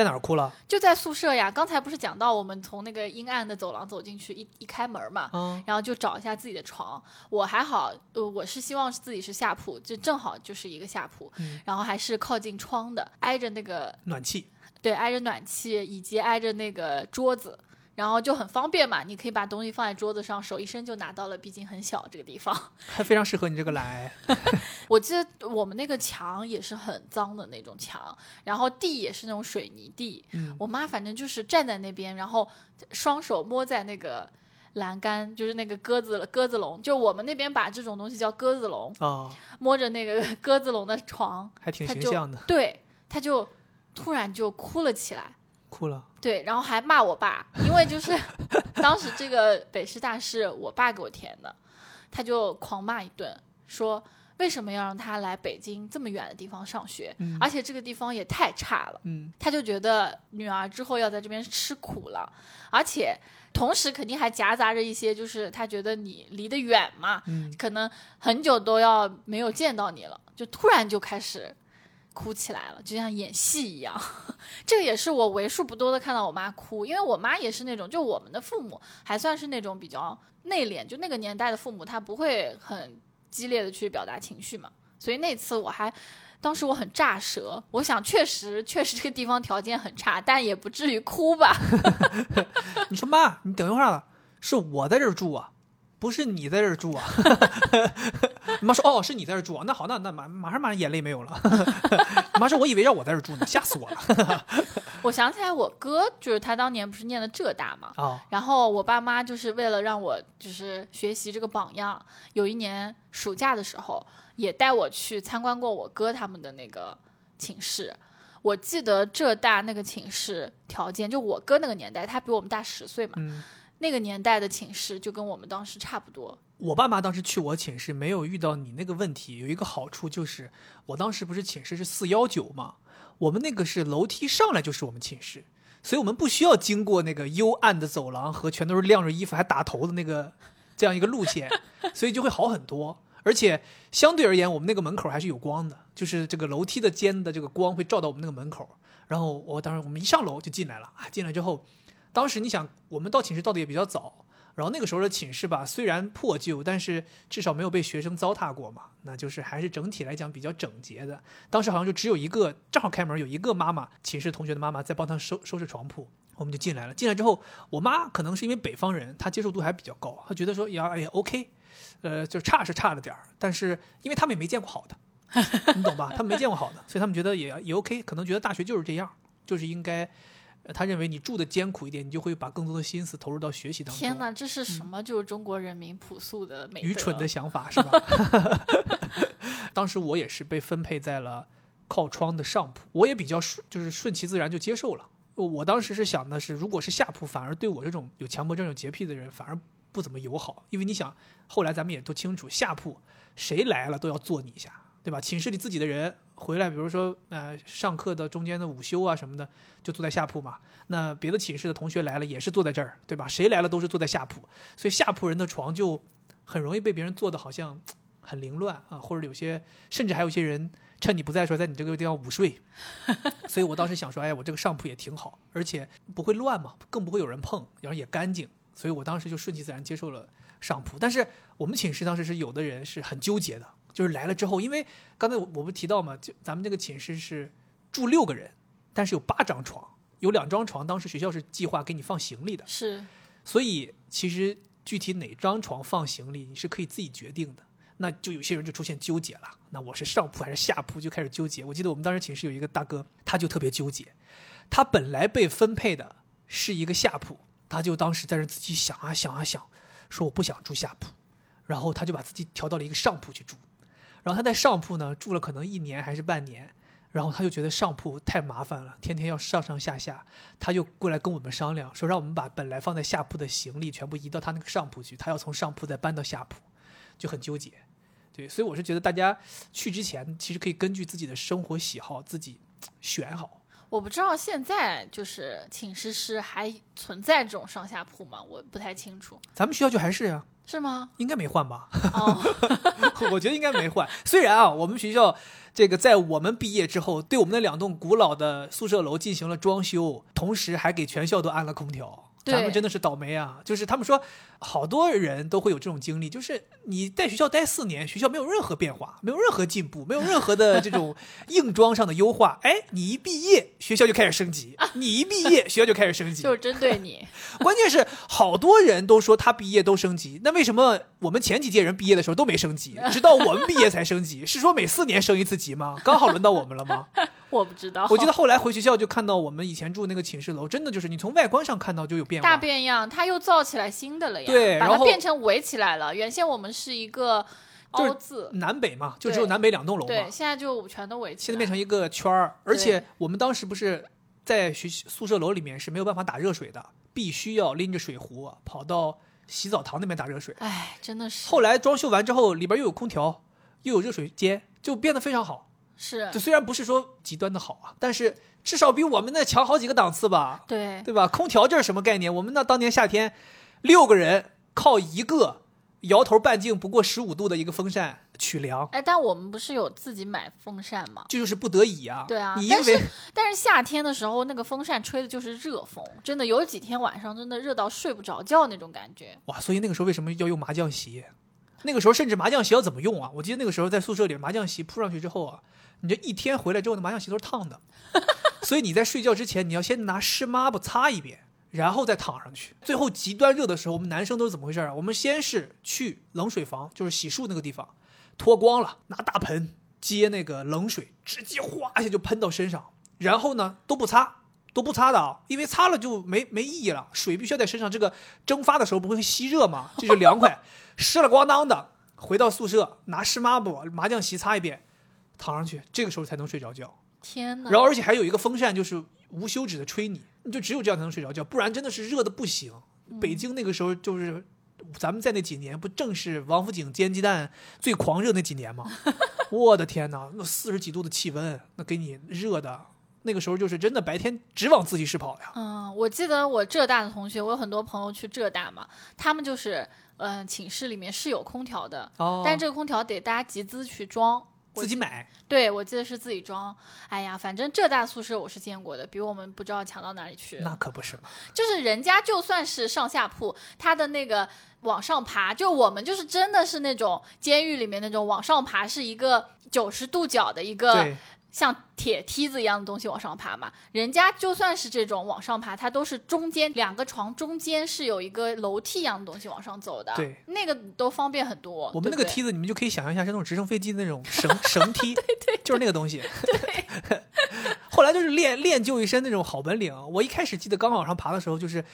A: 在哪儿哭了？
B: 就在宿舍呀。刚才不是讲到我们从那个阴暗的走廊走进去，一一开门嘛，
A: 嗯，
B: 然后就找一下自己的床。我还好，呃，我是希望自己是下铺，就正好就是一个下铺，
A: 嗯
B: 然后还是靠近窗的，挨着那个
A: 暖气。
B: 对，挨着暖气以及挨着那个桌子，然后就很方便嘛，你可以把东西放在桌子上，手一伸就拿到了，毕竟很小这个地方。[laughs]
A: 还非常适合你这个懒癌。[laughs]
B: 我记得我们那个墙也是很脏的那种墙，然后地也是那种水泥地。
A: 嗯
B: 我妈反正就是站在那边，然后双手摸在那个栏杆，就是那个鸽子鸽子笼，就我们那边把这种东西叫鸽子笼，
A: 哦，
B: 摸着那个鸽子笼的床，
A: 还挺形象的，
B: 对，她就突然就哭了起来。
A: 哭了。
B: 对，然后还骂我爸，因为就是 [laughs] 当时这个北师大是我爸给我填的，他就狂骂一顿，说为什么要让他来北京这么远的地方上学，
A: 嗯
B: 而且这个地方也太差了，
A: 嗯，
B: 他就觉得女儿之后要在这边吃苦了，而且同时肯定还夹杂着一些，就是他觉得你离得远嘛，
A: 嗯
B: 可能很久都要没有见到你了，就突然就开始哭起来了，就像演戏一样。[laughs] 这个也是我为数不多的看到我妈哭，因为我妈也是那种，就我们的父母还算是那种比较内敛，就那个年代的父母，他不会很激烈的去表达情绪嘛。所以那次我还。当时我很炸舌，我想确实确实这个地方条件很差，但也不至于哭吧。[laughs] [laughs]
A: 你说妈，你等一会儿啊，是我在这儿住啊，不是你在这儿住啊。你 [laughs] 妈说哦，是你在这儿住啊，那好，那那马马上马上眼泪没有了。你 [laughs] 妈说我以为让我在这儿住呢，吓死我了 [laughs]
B: 我想起来，我哥就是他当年不是念的浙大嘛，
A: 啊！
B: 然后我爸妈就是为了让我就是学习这个榜样，有一年暑假的时候也带我去参观过我哥他们的那个寝室。我记得浙大那个寝室条件，就我哥那个年代，他比我们大十岁嘛，
A: 嗯，
B: 那个年代的寝室就跟我们当时差不多。
A: 我爸妈当时去我寝室没有遇到你那个问题，有一个好处就是我当时不是寝室是四幺九嘛，我们那个是楼梯上来就是我们寝室，所以我们不需要经过那个幽暗的走廊和全都是晾着衣服还打头的那个这样一个路线，所以就会好很多。而且相对而言，我们那个门口还是有光的，就是这个楼梯的间的这个光会照到我们那个门口。然后我当时我们一上楼就进来了啊，进来之后，当时你想我们到寝室到的也比较早，然后那个时候的寝室吧，虽然破旧，但是至少没有被学生糟蹋过嘛，那就是还是整体来讲比较整洁的。当时好像就只有一个，正好开门有一个妈妈，寝室同学的妈妈在帮他收收拾床铺，我们就进来了。进来之后，我妈可能是因为北方人，她接受度还比较高，她觉得说呀，哎呀，OK，呃，就差是差了点儿，但是因为他们也没见过好的，[laughs] 你懂吧？他们没见过好的，所以他们觉得也也 OK，可能觉得大学就是这样，就是应该。呃他认为你住的艰苦一点，你就会把更多的心思投入到学习当中。
B: 天哪，这是什么？就是中国人民朴素的。
A: 愚蠢的 [laughs] 想法是吧？[laughs] 当时我也是被分配在了靠窗的上铺，我也比较顺，就是顺其自然就接受了。我当时是想的是，如果是下铺，反而对我这种有强迫症、有洁癖的人反而不怎么友好，因为你想，后来咱们也都清楚，下铺谁来了都要坐你一下，对吧？寝室里自己的人回来，比如说呃上课的中间的午休啊什么的，就坐在下铺嘛。那别的寝室的同学来了也是坐在这儿，对吧？谁来了都是坐在下铺，所以下铺人的床就很容易被别人坐的好像很凌乱啊，或者有些甚至还有一些人趁你不在的时候在你这个地方午睡。[laughs] 所以我当时想说，哎，我这个上铺也挺好，而且不会乱嘛，更不会有人碰，然后也干净，所以我当时就顺其自然接受了上铺。但是我们寝室当时是有的人是很纠结的，就是来了之后，因为刚才我我不提到嘛，就咱们这个寝室是住六个人，但是有八张床，有两张床，当时学校是计划给你放行李的，
B: 是
A: 所以其实具体哪张床放行李你是可以自己决定的。那就有些人就出现纠结了，那我是上铺还是下铺就开始纠结。我记得我们当时寝室有一个大哥，他就特别纠结，他本来被分配的是一个下铺，他就当时在这自己想啊想啊想，说我不想住下铺，然后他就把自己调到了一个上铺去住，然后他在上铺呢住了可能一年还是半年，然后他就觉得上铺太麻烦了，天天要上上下下，他就过来跟我们商量，说让我们把本来放在下铺的行李全部移到他那个上铺去，他要从上铺再搬到下铺，就很纠结。对，所以我是觉得大家去之前，其实可以根据自己的生活喜好自己选好。
B: 我不知道现在就是寝室是还存在这种上下铺吗？我不太清楚，
A: 咱们学校就还是呀、
B: 是吗？
A: 应该没换吧？
B: 哦，[laughs]
A: 我觉得应该没换。虽然啊，我们学校这个在我们毕业之后，对我们的两栋古老的宿舍楼进行了装修，同时还给全校都安了空调。
B: 对
A: 咱们真的是倒霉啊！就是他们说，好多人都会有这种经历，就是你在学校待四年，学校没有任何变化，没有任何进步，没有任何的这种 [laughs] 硬装上的优化。哎，你一毕业，学校就开始升级；你一毕业，学校就开始升级。
B: 就是针对你。[laughs]
A: 关键是好多人都说他毕业都升级，那为什么我们前几届人毕业的时候都没升级，[laughs] 直到我们毕业才升级？是说每四年升一次级吗？刚好轮到我们了吗？[laughs]
B: 我不知道，
A: 我记得后来回学校就看到我们以前住那个寝室楼，真的就是你从外观上看到就有变化。
B: 大变样，它又造起来新的了呀，把它
A: 对然后
B: 变成围起来了。原先我们是一个
A: 就是
B: 凹字，
A: 南北嘛，就只有南北两栋楼
B: 对，现在就全都围起来。
A: 现在变成一个圈儿。而且我们当时不是在学宿舍楼里面是没有办法打热水的，必须要拎着水壶跑到洗澡堂那边打热水。
B: 哎，真的是，
A: 后来装修完之后，里边又有空调，又有热水间，就变得非常好。
B: 是
A: 就虽然不是说极端的好啊，但是至少比我们那强好几个档次吧，
B: 对，
A: 对吧？空调这是什么概念？我们那当年夏天，六个人靠一个摇头半径不过十五度的一个风扇取凉，
B: 哎，但我们不是有自己买风扇吗？
A: 这就是不得已啊。
B: 对啊
A: 你因
B: 但是
A: 为
B: 但是夏天的时候，那个风扇吹的就是热风，真的有几天晚上真的热到睡不着觉那种感觉。
A: 哇，所以那个时候为什么要用麻将席？那个时候甚至麻将席要怎么用啊？我记得那个时候在宿舍里，麻将席铺上去之后啊，你这一天回来之后，那麻将席都是烫的，[laughs] 所以你在睡觉之前，你要先拿湿抹布擦一遍，然后再躺上去。最后极端热的时候，我们男生都是怎么回事啊？我们先是去冷水房，就是洗漱那个地方，脱光了，拿大盆接那个冷水，直接哗一下就喷到身上，然后呢都不擦。都不擦的啊，因为擦了就没没意义了。水必须要在身上，这个蒸发的时候不会吸热吗？这就凉快。湿了咣当的，回到宿舍拿湿抹布麻将席擦一遍，躺上去，这个时候才能睡着觉。
B: 天哪！
A: 然后而且还有一个风扇，就是无休止的吹你，你就只有这样才能睡着觉，不然真的是热的不行。北京那个时候就是，咱们在那几年不正是王府井煎鸡蛋最狂热那几年吗？我的天哪，那四十几度的气温，那给你热的，那个时候就是真的白天只往自习室跑呀。
B: 嗯，我记得我浙大的同学，我有很多朋友去浙大嘛，他们就是，嗯、寝室里面是有空调的，
A: 哦
B: 但这个空调得大家集资去装，我
A: 自己买。
B: 对，我记得是自己装。哎呀，反正浙大宿舍我是见过的，比我们不知道强到哪里去。
A: 那可不是嘛，
B: 就是人家就算是上下铺，他的那个往上爬，就我们就是真的是那种监狱里面那种往上爬，是一个九十度角的一个
A: 对，
B: 像铁梯子一样的东西往上爬嘛。人家就算是这种往上爬，它都是中间两个床中间是有一个楼梯一样的东西往上走的。
A: 对，
B: 那个都方便很多。
A: 我们那个梯子，你们就可以想象一下，是那种直升飞机的那种 [laughs] 绳绳梯，对对，就是那个东西。对，[laughs] 后来就是练练就一身那种好本领。我一开始记得刚往上爬的时候，就是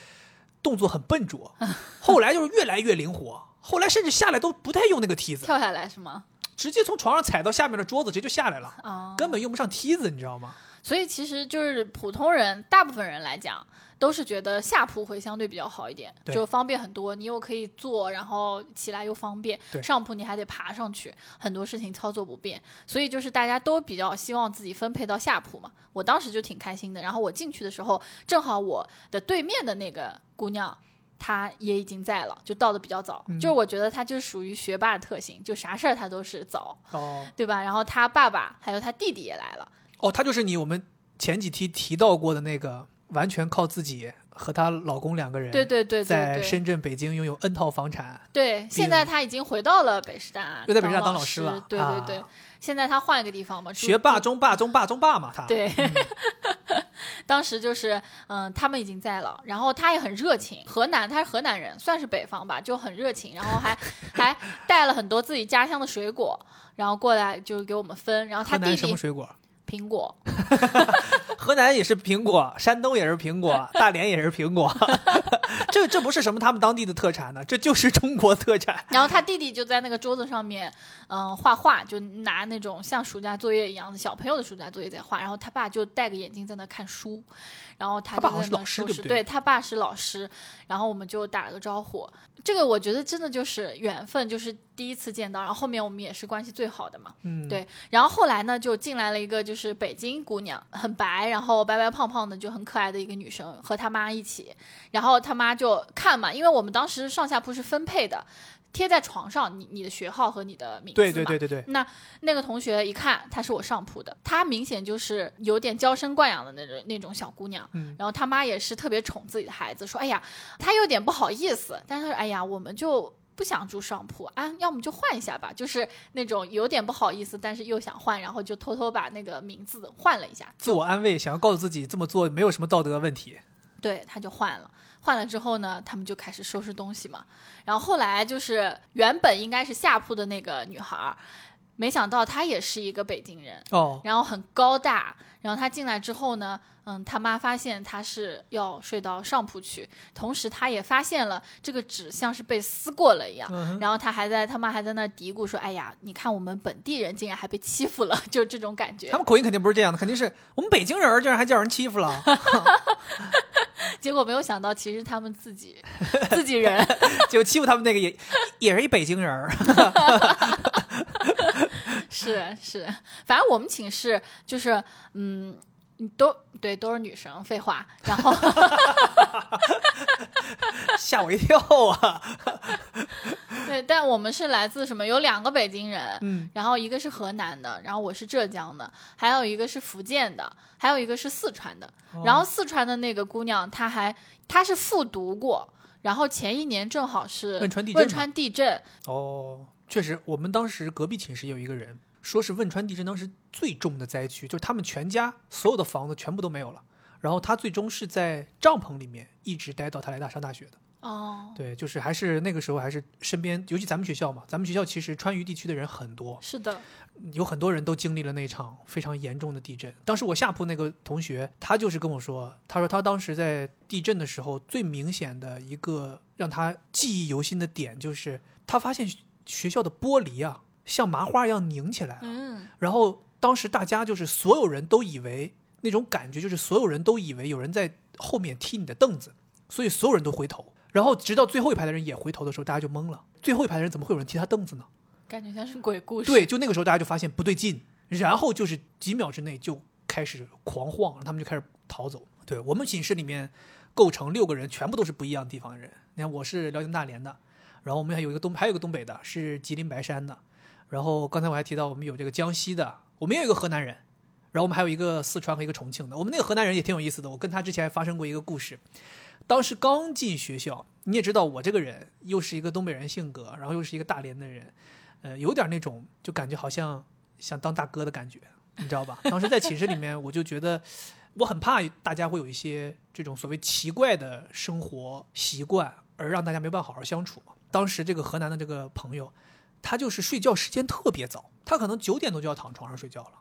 A: 动作很笨拙，[laughs] 后来就是越来越灵活，后来甚至下来都不太用那个梯子，
B: 跳下来是吗？
A: 直接从床上踩到下面的桌子，直接就下来了，
B: 啊、
A: 根本用不上梯子，你知道吗？
B: 所以其实就是普通人，大部分人来讲，都是觉得下铺会相对比较好一点，就方便很多。你又可以坐，然后起来又方便。上铺你还得爬上去，很多事情操作不便。所以就是大家都比较希望自己分配到下铺嘛。我当时就挺开心的。然后我进去的时候，正好我的对面的那个姑娘。她也已经在了，就到的比较早，
A: 嗯。
B: 就是我觉得他就是属于学霸的特性，就啥事儿他都是早，
A: 哦。
B: 对吧？然后他爸爸还有他弟弟也来了，
A: 哦，他就是你我们前几期提到过的那个，完全靠自己和她老公两个人，
B: 对对对
A: 在深圳、北京拥有 N 套房产。
B: 对，现在他已经回到了北师大，
A: 又在北师大当
B: 老
A: 老师了
B: 对对对，
A: 啊
B: 现在他换一个地方嘛，
A: 学霸中霸中霸中霸嘛，他
B: 对。[laughs] 当时就是，嗯，他们已经在了，然后他也很热情。河南，他是河南人，算是北方吧，就很热情，然后还 [laughs] 还带了很多自己家乡的水果，然后过来就是给我们分。然后他
A: 河南
B: 弟弟
A: 什么水果？
B: 苹果，[laughs]
A: 河南也是苹果，山东也是苹果，[laughs] 大连也是苹果。[laughs] 这这不是什么他们当地的特产呢，这就是中国特产。
B: 然后他弟弟就在那个桌子上面，嗯、画画，就拿那种像暑假作业一样的小朋友的暑假作业在画。然后他爸就戴个眼镜在那看书，然后他
A: 他爸是
B: 就在那
A: 老师对不对
B: 收拾对他爸是老师，然后我们就打了个招呼。这个我觉得真的就是缘分，就是第一次见到，然后后面我们也是关系最好的嘛。
A: 嗯，
B: 对，然后后来呢，就进来了一个就是北京姑娘，很白，然后白白胖胖的，就很可爱的一个女生，和她妈一起。然后她妈就看嘛，因为我们当时上下铺是分配的，贴在床上，你你的学号和你的名字
A: 对
B: 嘛。
A: 对对对对，
B: 那那个同学一看，她是我上铺的，她明显就是有点娇生惯养的那种那种小姑娘。
A: 嗯
B: 然后她妈也是特别宠自己的孩子，说：“哎呀，她有点不好意思，但是哎呀，我们就不想住上铺啊，要么就换一下吧。”就是那种有点不好意思，但是又想换，然后就偷偷把那个名字换了一下。
A: 自我安慰，想要告诉自己这么做没有什么道德问题。
B: 对，他就换了。换了之后呢，他们就开始收拾东西嘛。然后后来就是原本应该是下铺的那个女孩儿，没想到她也是一个北京人，
A: 哦，
B: 然后很高大。然后她进来之后呢，嗯，他妈发现她是要睡到上铺去，同时她也发现了这个纸像是被撕过了一样。
A: 嗯
B: 然后她还在他妈还在那嘀咕说：“哎呀，你看我们本地人竟然还被欺负了，就这种感觉
A: 他。们口音肯定不是这样的，肯定是我们北京人竟然还叫人欺负了，” [laughs]
B: 结果没有想到，其实他们自己自己人。[laughs]
A: 就欺负他们那个也也是一北京人儿。[laughs]
B: 是是，反正我们寝室就是，嗯，都对，都是女生，废话。然后 [laughs]
A: 吓我一跳啊！[laughs]
B: 对，但我们是来自什么？有两个北京人，
A: 嗯，
B: 然后一个是河南的，然后我是浙江的，还有一个是福建的，还有一个是四川的。然后四川的那个姑娘，她还她是复读过，然后前一年正好是
A: 汶川地震
B: 汶川地震，
A: 哦，确实，我们当时隔壁寝室有一个人说是汶川地震当时最重的灾区，就是他们全家所有的房子全部都没有了。然后他最终是在帐篷里面一直待到他来大上大学的。
B: 哦，
A: 对，就是还是那个时候还是身边，尤其咱们学校嘛，咱们学校其实川渝地区的人很多，
B: 是的，
A: 有很多人都经历了那场非常严重的地震。当时我下铺那个同学，他就是跟我说，他说他当时在地震的时候，最明显的一个让他记忆犹新的点，就是他发现学校的玻璃啊，像麻花一样拧起来了。
B: 嗯，
A: 然后当时大家就是所有人都以为那种感觉，就是所有人都以为有人在后面踢你的凳子，所以所有人都回头。然后直到最后一排的人也回头的时候，大家就懵了。最后一排的人怎么会有人踢他凳子呢？
B: 感觉像是鬼故事。
A: 对，就那个时候大家就发现不对劲，然后就是几秒之内就开始狂晃，他们就开始逃走。对我们寝室里面构成六个人，全部都是不一样的地方的人。你看我是辽宁大连的，然后我们还有一个东，还有一个东北的，是吉林白山的，然后刚才我还提到我们有这个江西的，我们也有一个河南人，然后我们还有一个四川和一个重庆的。我们那个河南人也挺有意思的，我跟他之前还发生过一个故事。当时刚进学校，你也知道我这个人又是一个东北人性格，然后又是一个大连的人，呃，有点那种就感觉好像想当大哥的感觉，[laughs] 你知道吧？当时在寝室里面，我就觉得我很怕大家会有一些这种所谓奇怪的生活习惯，而让大家没办法好好相处。当时这个河南的这个朋友。他就是睡觉时间特别早，他可能九点多就要躺床上睡觉了。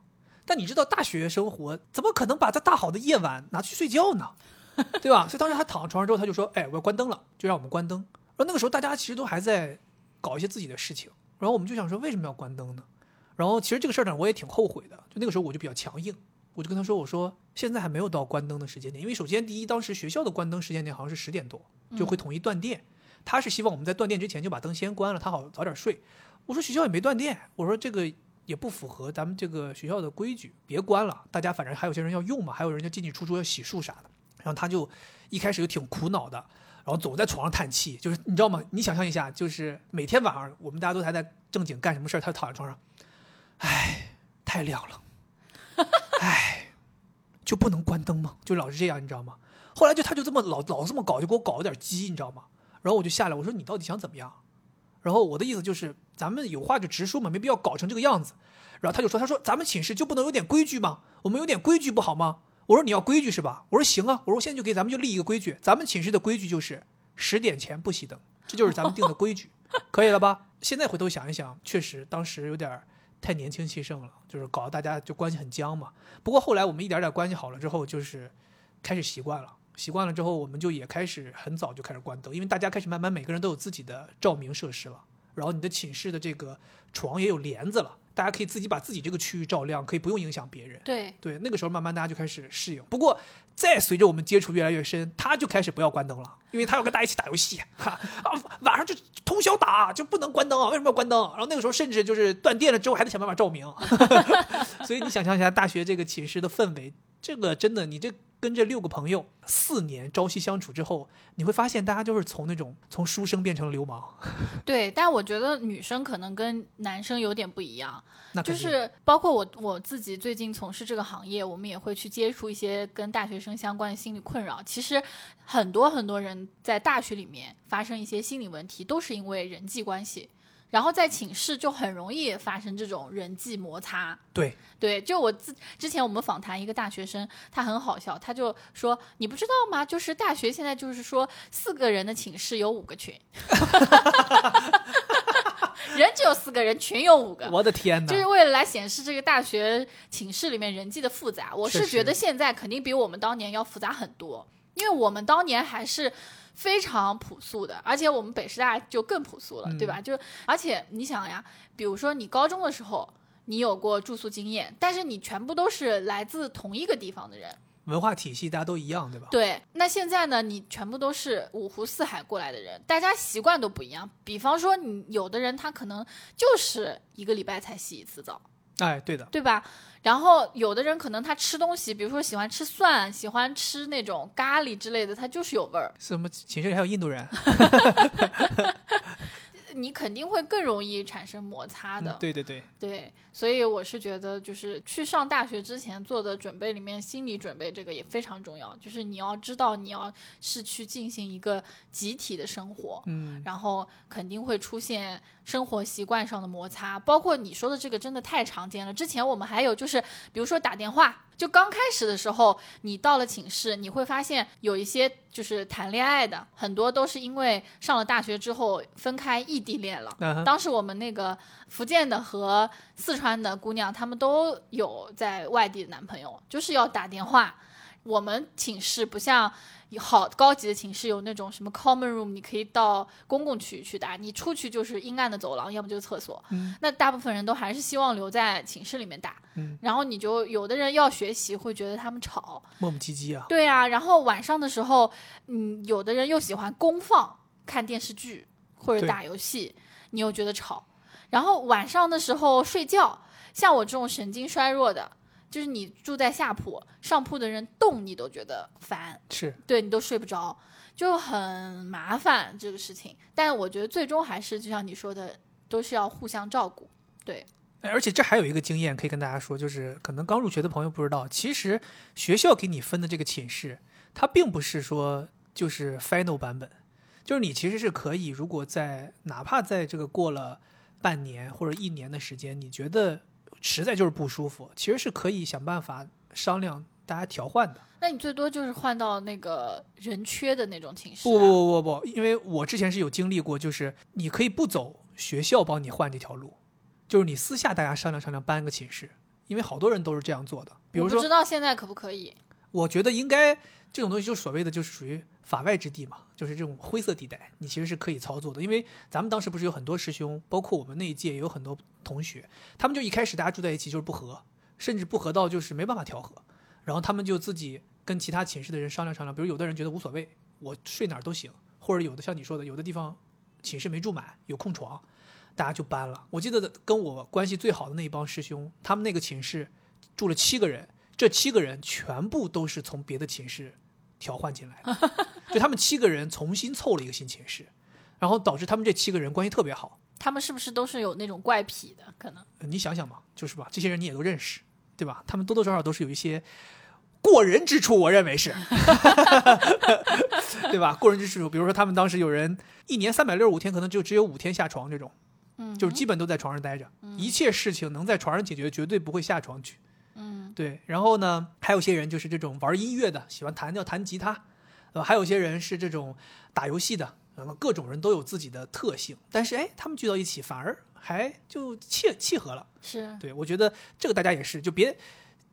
A: 但你知道大学生活怎么可能把这大好的夜晚拿去睡觉呢？对吧？所以当时他躺床上之后，他就说：“哎，我要关灯了。”就让我们关灯。然后那个时候大家其实都还在搞一些自己的事情。然后我们就想说，为什么要关灯呢？然后其实这个事儿呢，我也挺后悔的。就那个时候我就比较强硬，我就跟他说：“我说现在还没有到关灯的时间点，因为首先第一，当时学校的关灯时间点好像是十点多，就会统一断电。他是希望我们在断电之前就把灯先关了，他好早点睡。”我说学校也没断电，我说这个也不符合咱们这个学校的规矩，别关了。大家反正还有些人要用嘛，还有人家进进出出要洗漱啥的。然后他就一开始就挺苦恼的，然后总在床上叹气，就是你知道吗？你想象一下，就是每天晚上我们大家都还在正经干什么事儿，他躺在床上，唉，太亮了，唉，就不能关灯吗？就老是这样，你知道吗？后来就他就这么老老这么搞，就给我搞了点鸡，你知道吗？然后我就下来，我说你到底想怎么样？然后我的意思就是，咱们有话就直说嘛，没必要搞成这个样子。然后他就说：“他说咱们寝室就不能有点规矩吗？我们有点规矩不好吗？”我说：“你要规矩是吧？”我说：“行啊。”我说：“现在就给咱们就立一个规矩，咱们寝室的规矩就是十点前不熄灯，这就是咱们定的规矩，[laughs] 可以了吧？”现在回头想一想，确实当时有点太年轻气盛了，就是搞得大家就关系很僵嘛。不过后来我们一点点关系好了之后，就是开始习惯了。习惯了之后，我们就也开始很早就开始关灯，因为大家开始慢慢每个人都有自己的照明设施了，然后你的寝室的这个床也有帘子了，大家可以自己把自己这个区域照亮，可以不用影响别人。
B: 对
A: 对，那个时候慢慢大家就开始适应。不过再随着我们接触越来越深，他就开始不要关灯了，因为他要跟大家一起打游戏，[laughs] 哈啊，晚上就通宵打，就不能关灯啊？为什么要关灯？然后那个时候甚至就是断电了之后还得想办法照明，[laughs] 所以你想象一下大学这个寝室的氛围，这个真的你这。跟这六个朋友四年朝夕相处之后，你会发现大家就是从那种从书生变成了流氓。[laughs]
B: 对，但我觉得女生可能跟男生有点不一样，就是包括我我自己最近从事这个行业，我们也会去接触一些跟大学生相关的心理困扰。其实很多很多人在大学里面发生一些心理问题，都是因为人际关系。然后在寝室就很容易发生这种人际摩擦。
A: 对
B: 对，就我之之前我们访谈一个大学生，他很好笑，他就说：“你不知道吗？就是大学现在就是说四个人的寝室有五个群，[laughs] 人只有四个人，群有五个。”
A: 我的天哪！
B: 就是为了来显示这个大学寝室里面人际的复杂。我是觉得现在肯定比我们当年要复杂很多，因为我们当年还是。非常朴素的，而且我们北师大就更朴素了，对吧？就而且你想呀，比如说你高中的时候，你有过住宿经验，但是你全部都是来自同一个地方的人，
A: 文化体系大家都一样，对吧？
B: 对。那现在呢，你全部都是五湖四海过来的人，大家习惯都不一样。比方说，你有的人他可能就是一个礼拜才洗一次澡。
A: 哎，对的，
B: 对吧？然后有的人可能他吃东西，比如说喜欢吃蒜，喜欢吃那种咖喱之类的，他就是有味儿。
A: 什么？寝室里还有印度人？[laughs]
B: 你肯定会更容易产生摩擦的。
A: 对对对
B: 对，所以我是觉得，就是去上大学之前做的准备里面，心理准备这个也非常重要。就是你要知道，你要是去进行一个集体的生活，
A: 嗯，
B: 然后肯定会出现生活习惯上的摩擦。包括你说的这个，真的太常见了。之前我们还有就是，比如说打电话。就刚开始的时候，你到了寝室，你会发现有一些就是谈恋爱的，很多都是因为上了大学之后分开异地恋了。当时我们那个福建的和四川的姑娘，她们都有在外地的男朋友，就是要打电话。我们寝室不像。好高级的寝室有那种什么 common room，你可以到公共区域去打，你出去就是阴暗的走廊，要么就是厕所。
A: 嗯，
B: 那大部分人都还是希望留在寝室里面打。
A: 嗯，
B: 然后你就有的人要学习，会觉得他们吵，
A: 磨磨唧唧啊。
B: 对啊，然后晚上的时候，嗯，有的人又喜欢公放看电视剧或者打游戏，你又觉得吵。然后晚上的时候睡觉，像我这种神经衰弱的。就是你住在下铺，上铺的人动你都觉得烦，
A: 是
B: 对你都睡不着，就很麻烦这个事情。但我觉得最终还是就像你说的，都是要互相照顾。对，
A: 哎而且这还有一个经验可以跟大家说，就是可能刚入学的朋友不知道，其实学校给你分的这个寝室，它并不是说就是 final 版本，就是你其实是可以，如果在哪怕在这个过了半年或者一年的时间，你觉得实在就是不舒服，其实是可以想办法商量大家调换的。
B: 那你最多就是换到那个人缺的那种寝室、啊。
A: 不不不不不，因为我之前是有经历过，就是你可以不走学校帮你换这条路，就是你私下大家商量商量搬个寝室，因为好多人都是这样做的。比如
B: 说不，知道现在可不可以。
A: 我觉得应该这种东西就所谓的就是属于法外之地嘛，就是这种灰色地带，你其实是可以操作的。因为咱们当时不是有很多师兄，包括我们那一届也有很多同学，他们就一开始大家住在一起就是不和，甚至不和到就是没办法调和，然后他们就自己跟其他寝室的人商量商量，比如有的人觉得无所谓，我睡哪儿都行，或者有的像你说的，有的地方寝室没住满，有空床，大家就搬了。我记得跟我关系最好的那一帮师兄，他们那个寝室住了七个人，这七个人全部都是从别的寝室调换进来的，[laughs] 就他们七个人重新凑了一个新寝室，然后导致他们这七个人关系特别好。
B: 他们是不是都是有那种怪癖的？可能
A: 呃你想想嘛，就是吧，这些人你也都认识，对吧？他们多多少少都是有一些过人之处，我认为是，[laughs] [laughs] 对吧？过人之处，比如说他们当时有人一年三百六十五天，可能就只有五天下床这种，
B: 嗯
A: 就是基本都在床上待着，一切事情能在床上解决，绝对不会下床去。
B: 嗯，
A: 对。然后呢，还有些人就是这种玩音乐的，喜欢弹要弹吉他，呃，还有些人是这种打游戏的，然后各种人都有自己的特性，但是哎，他们聚到一起反而还就契契合了。
B: 是
A: 对，我觉得这个大家也是，就别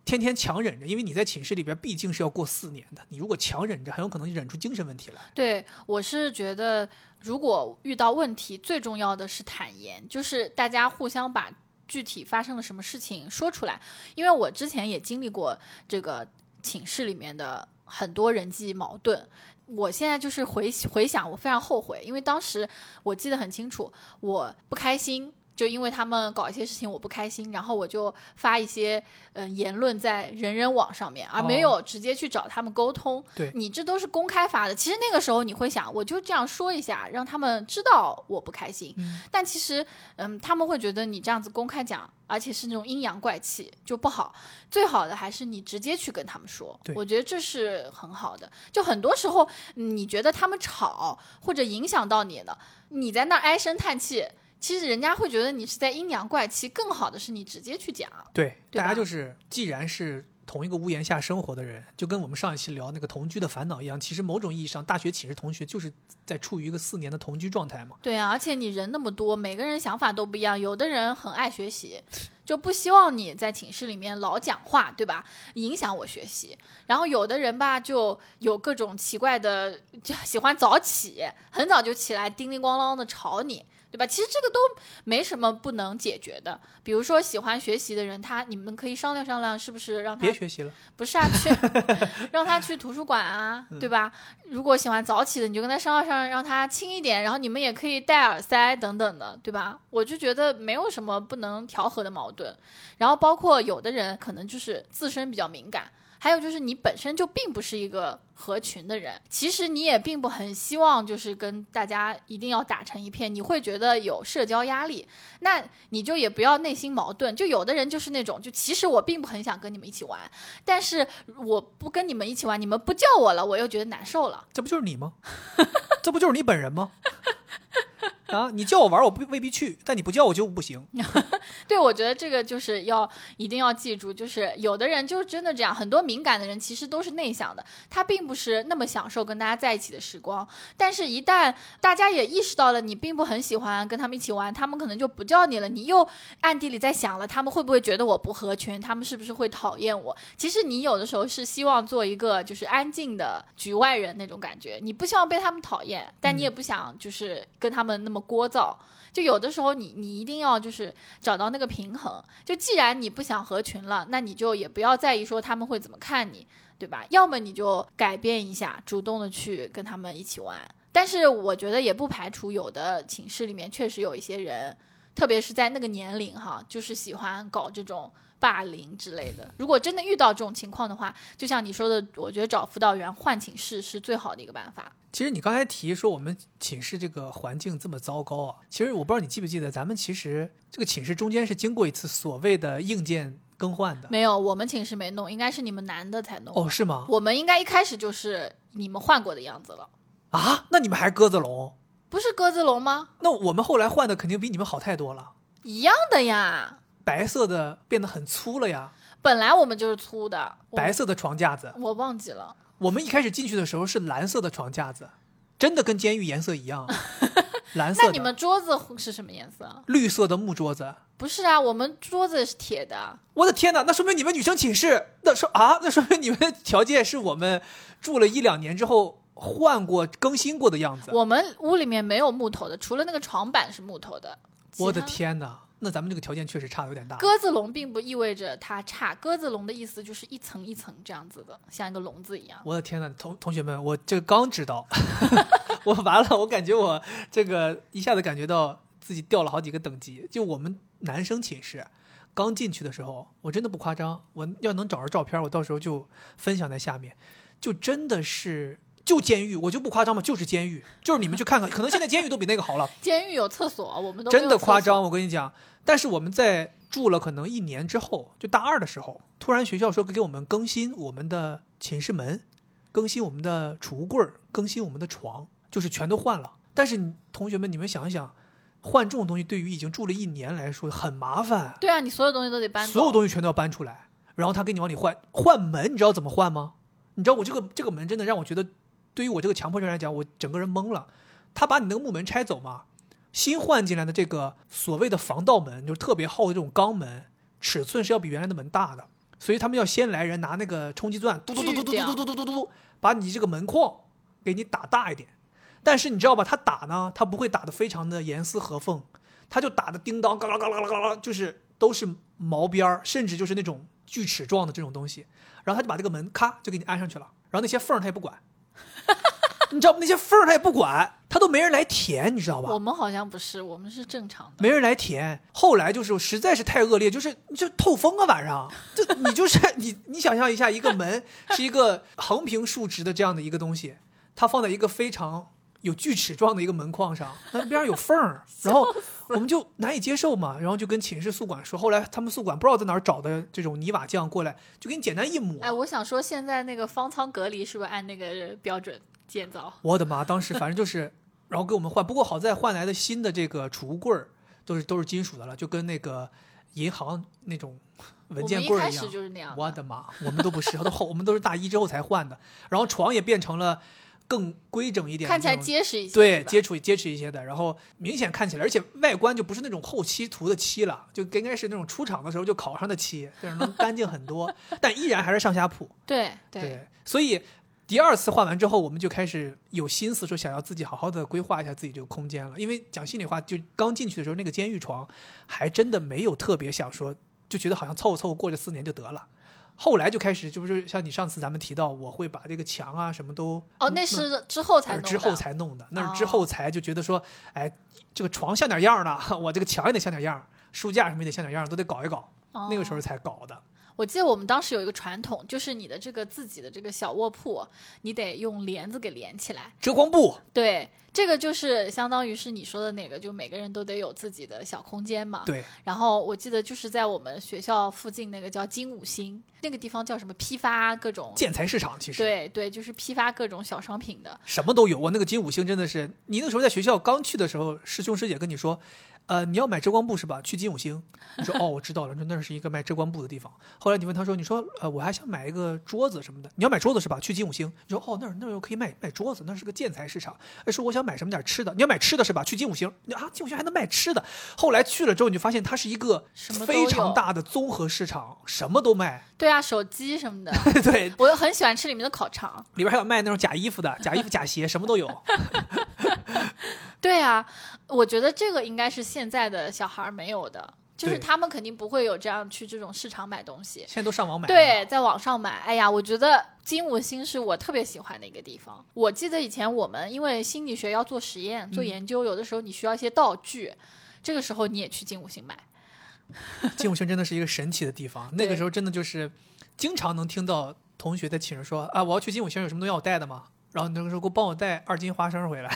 A: 天天强忍着，因为你在寝室里边毕竟是要过四年的，你如果强忍着，很有可能忍出精神问题来。
B: 对，我是觉得，如果遇到问题，最重要的是坦言，就是大家互相把具体发生了什么事情说出来。因为我之前也经历过这个寝室里面的很多人际矛盾。我现在就是回回想，我非常后悔，因为当时我记得很清楚，我不开心，就因为他们搞一些事情我不开心，然后我就发一些嗯、呃言论在人人网上面，而没有直接去找他们沟通。
A: 对
B: 你这都是公开发的，其实那个时候你会想，我就这样说一下，让他们知道我不开心。
A: 嗯
B: 但其实，嗯，他们会觉得你这样子公开讲，而且是那种阴阳怪气，就不好。最好的还是你直接去跟他们说
A: 对，
B: 我觉得这是很好的。就很多时候，嗯你觉得他们吵或者影响到你了，你在那唉声叹气。其实人家会觉得你是在阴阳怪气，更好的是你直接去讲。
A: 对，大家就是既然是同一个屋檐下生活的人，就跟我们上一期聊那个同居的烦恼一样，其实某种意义上，大学寝室同学就是在处于一个四年的同居状态嘛。
B: 对啊，而且你人那么多，每个人想法都不一样。有的人很爱学习，就不希望你在寝室里面老讲话，对吧？影响我学习。然后有的人吧，就有各种奇怪的，就喜欢早起，很早就起来，叮铃咣啷的吵你。对吧？其实这个都没什么不能解决的。比如说喜欢学习的人，他你们可以商量商量，是不是让他
A: 别学习了，
B: 不是啊，去 [laughs] 让他去图书馆啊，
A: 嗯
B: 对吧？如果喜欢早起的，你就跟他商量商量，让他轻一点，然后你们也可以戴耳塞等等的，对吧？我就觉得没有什么不能调和的矛盾。然后包括有的人可能就是自身比较敏感。还有就是你本身就并不是一个合群的人，其实你也并不很希望就是跟大家一定要打成一片，你会觉得有社交压力，那你就也不要内心矛盾。就有的人就是那种，就其实我并不很想跟你们一起玩，但是我不跟你们一起玩，你们不叫我了，我又觉得难受了。
A: 这不就是你吗？这不就是你本人吗？啊，你叫我玩，我不未必去，但你不叫我就不行。[laughs]
B: 对，我觉得这个就是要一定要记住，就是有的人就是真的这样，很多敏感的人其实都是内向的，他并不是那么享受跟大家在一起的时光。但是，一旦大家也意识到了你并不很喜欢跟他们一起玩，他们可能就不叫你了。你又暗地里在想了，他们会不会觉得我不合群？他们是不是会讨厌我？其实你有的时候是希望做一个就是安静的局外人那种感觉，你不希望被他们讨厌，但你也不想就是跟他们那么聒噪。就有的时候你你一定要就是找到那个平衡。就既然你不想合群了，那你就也不要在意说他们会怎么看你，对吧？要么你就改变一下，主动的去跟他们一起玩。但是我觉得也不排除有的寝室里面确实有一些人，特别是在那个年龄哈，就是喜欢搞这种霸凌之类的。如果真的遇到这种情况的话，就像你说的，我觉得找辅导员换寝室是最好的一个办法。
A: 其实你刚才提说我们寝室这个环境这么糟糕啊，其实我不知道你记不记得，咱们其实这个寝室中间是经过一次所谓的硬件更换的。
B: 没有，我们寝室没弄，应该是你们男的才弄。
A: 哦，是吗？
B: 我们应该一开始就是你们换过的样子了，
A: 啊，那你们还鸽子笼？
B: 不是鸽子笼吗？
A: 那我们后来换的肯定比你们好太多了，
B: 一样的呀。
A: 白色的变得很粗了呀，
B: 本来我们就是粗的，
A: 白色的床架子。
B: 我忘记了。
A: 我们一开始进去的时候是蓝色的床架子，真的跟监狱颜色一样，[laughs] 蓝色。
B: 那你们桌子是什么颜色？
A: 绿色的木桌子。
B: 不是啊，我们桌子是铁的。
A: 我的天哪，那说明你们女生寝室，那说啊，那说明你们的条件是我们住了一两年之后换过、更新过的样子。
B: 我们屋里面没有木头的，除了那个床板是木头的。
A: 我的！天哪，那咱们这个条件确实差的有点大。
B: 鸽子笼并不意味着它差，鸽子笼的意思就是一层一层这样子的，像一个笼子一样。
A: 我的天呐，同同学们，我这个刚知道，[laughs] 我完了，我感觉我这个一下子感觉到自己掉了好几个等级。就我们男生寝室刚进去的时候，我真的不夸张，我要能找着照片，我到时候就分享在下面，就真的是就监狱，我就不夸张嘛，就是监狱，就是你们去看看，可能现在监狱都比那个好了。[laughs]
B: 监狱有厕所，我们都
A: 真的夸张，我跟你讲。但是我们在住了可能一年之后，就大二的时候，突然学校说给我们更新我们的寝室门，更新我们的储物柜儿，更新我们的床，就是全都换了。但是同学们，你们想一想，换这种东西对于已经住了一年来说很麻烦，
B: 对啊，你所有东西都得搬走。
A: 所有东西全都要搬出来，然后他给你往里换。换门，你知道怎么换吗？你知道我这个这个门真的让我觉得，对于我这个强迫症来讲，我整个人懵了。他把你那个木门拆走嘛，新换进来的这个所谓的防盗门，就是特别厚的这种钢门，尺寸是要比原来的门大的，所以他们要先来人拿那个冲击钻，嘟嘟嘟嘟嘟嘟嘟嘟嘟嘟，把你这个门框给你打大一点。但是你知道吧，他打呢，他不会打得非常的严丝合缝，他就打的叮当嘎啦嘎啦嘎啦嘎啦，就是都是毛边儿，甚至就是那种锯齿状的这种东西。然后他就把这个门咔就给你安上去了，然后那些缝他也不管，[laughs] 你知道吗？那些缝儿他也不管，他都没人来填，你知道吧？
B: 我们好像不是，我们是正常的。
A: 没人来填。后来就是实在是太恶劣，就是你就透风啊，晚上就你就是 [laughs] 你你想象一下，一个门是一个横平竖直的这样的一个东西，它放在一个非常有锯齿状的一个门框上，那边上有缝儿，[laughs] 然后我们就难以接受嘛，然后就跟寝室宿管说，后来他们宿管不知道在哪儿找的这种泥瓦匠过来，就给你简单一抹。
B: 哎，我想说，现在那个方舱隔离是不是按那个标准建造？
A: 我的妈！当时反正就是，然后给我们换，不过好在换来的新的这个储物柜儿都是都是金属的了，就跟那个银行那种文件柜儿一样。
B: 开始就是那样。
A: 我的妈！我们都不是，都后我们都是大一之后才换的，然后床也变成了更规整一点的
B: 看起来结实一些，
A: 对，接触结实一些的，然后明显看起来，而且外观就不是那种后期涂的漆了，就应该是那种出厂的时候就烤上的漆，就是能干净很多，[laughs] 但依然还是上下铺。
B: 对
A: 对，所以第二次换完之后，我们就开始有心思说想要自己好好的规划一下自己这个空间了。因为讲心里话，就刚进去的时候，那个监狱床还真的没有特别想说，就觉得好像凑合凑合过这四年就得了。后来就开始，就是像你上次咱们提到，我会把这个墙啊什么都
B: 哦，那是之后才弄的。
A: 那是之后才弄的，那是之
B: 哦
A: 后才就觉得说，哎，这个床像点样儿呢，[laughs] 我这个墙也得像点样儿，书架什么也得像点样儿，都得搞一搞。那个时候才搞的。
B: 我记得我们当时有一个传统，就是你的这个自己的这个小卧铺，你得用帘子给连起来。
A: 遮光布，
B: 对，这个就是相当于是你说的那个，就每个人都得有自己的小空间嘛。
A: 对，
B: 然后我记得就是在我们学校附近那个叫金五星，那个地方叫什么？批发各种。
A: 建材市场其实
B: 对对，就是批发各种小商品的。
A: 什么都有。我那个金五星真的是，你那时候在学校刚去的时候，师兄师姐跟你说，呃，你要买遮光布是吧？去金五星。你说 [laughs] 哦，我知道了，那那是一个卖遮光布的地方。后来你问他说，你说呃，我还想买一个桌子什么的，你要买桌子是吧？去金五星。你说哦，那儿那儿又可以卖卖桌子，那是个建材市场。哎，说我想买什么点吃的，你要买吃的是吧？去金五星。你啊，金五星还能卖吃的。后来去了之后，你就发现它是一个
B: 什么
A: 非常大的综合市场，什么都卖。
B: 对啊，手机什么的，[laughs]
A: 对，
B: 我很喜欢吃里面的烤肠。
A: 里边还有卖那种假衣服的，假衣服、假鞋，什么都有。[laughs]
B: 对啊，我觉得这个应该是现在的小孩儿没有的，就是他们肯定不会有这样去这种市场买东西。
A: 现在都上网买。
B: 对，，在网上买。哎呀，我觉得金五星是我特别喜欢的一个地方。我记得以前我们因为心理学要做实验、做
A: 嗯
B: 研究，有的时候你需要一些道具，这个时候你也去金五星买。[laughs]
A: 金五星真的是一个神奇的地方。[laughs] 那个时候真的就是经常能听到同学在寝室说啊，我要去金五星，有什么东西要我带的吗？然后那个时候给我帮我带二斤花生回来，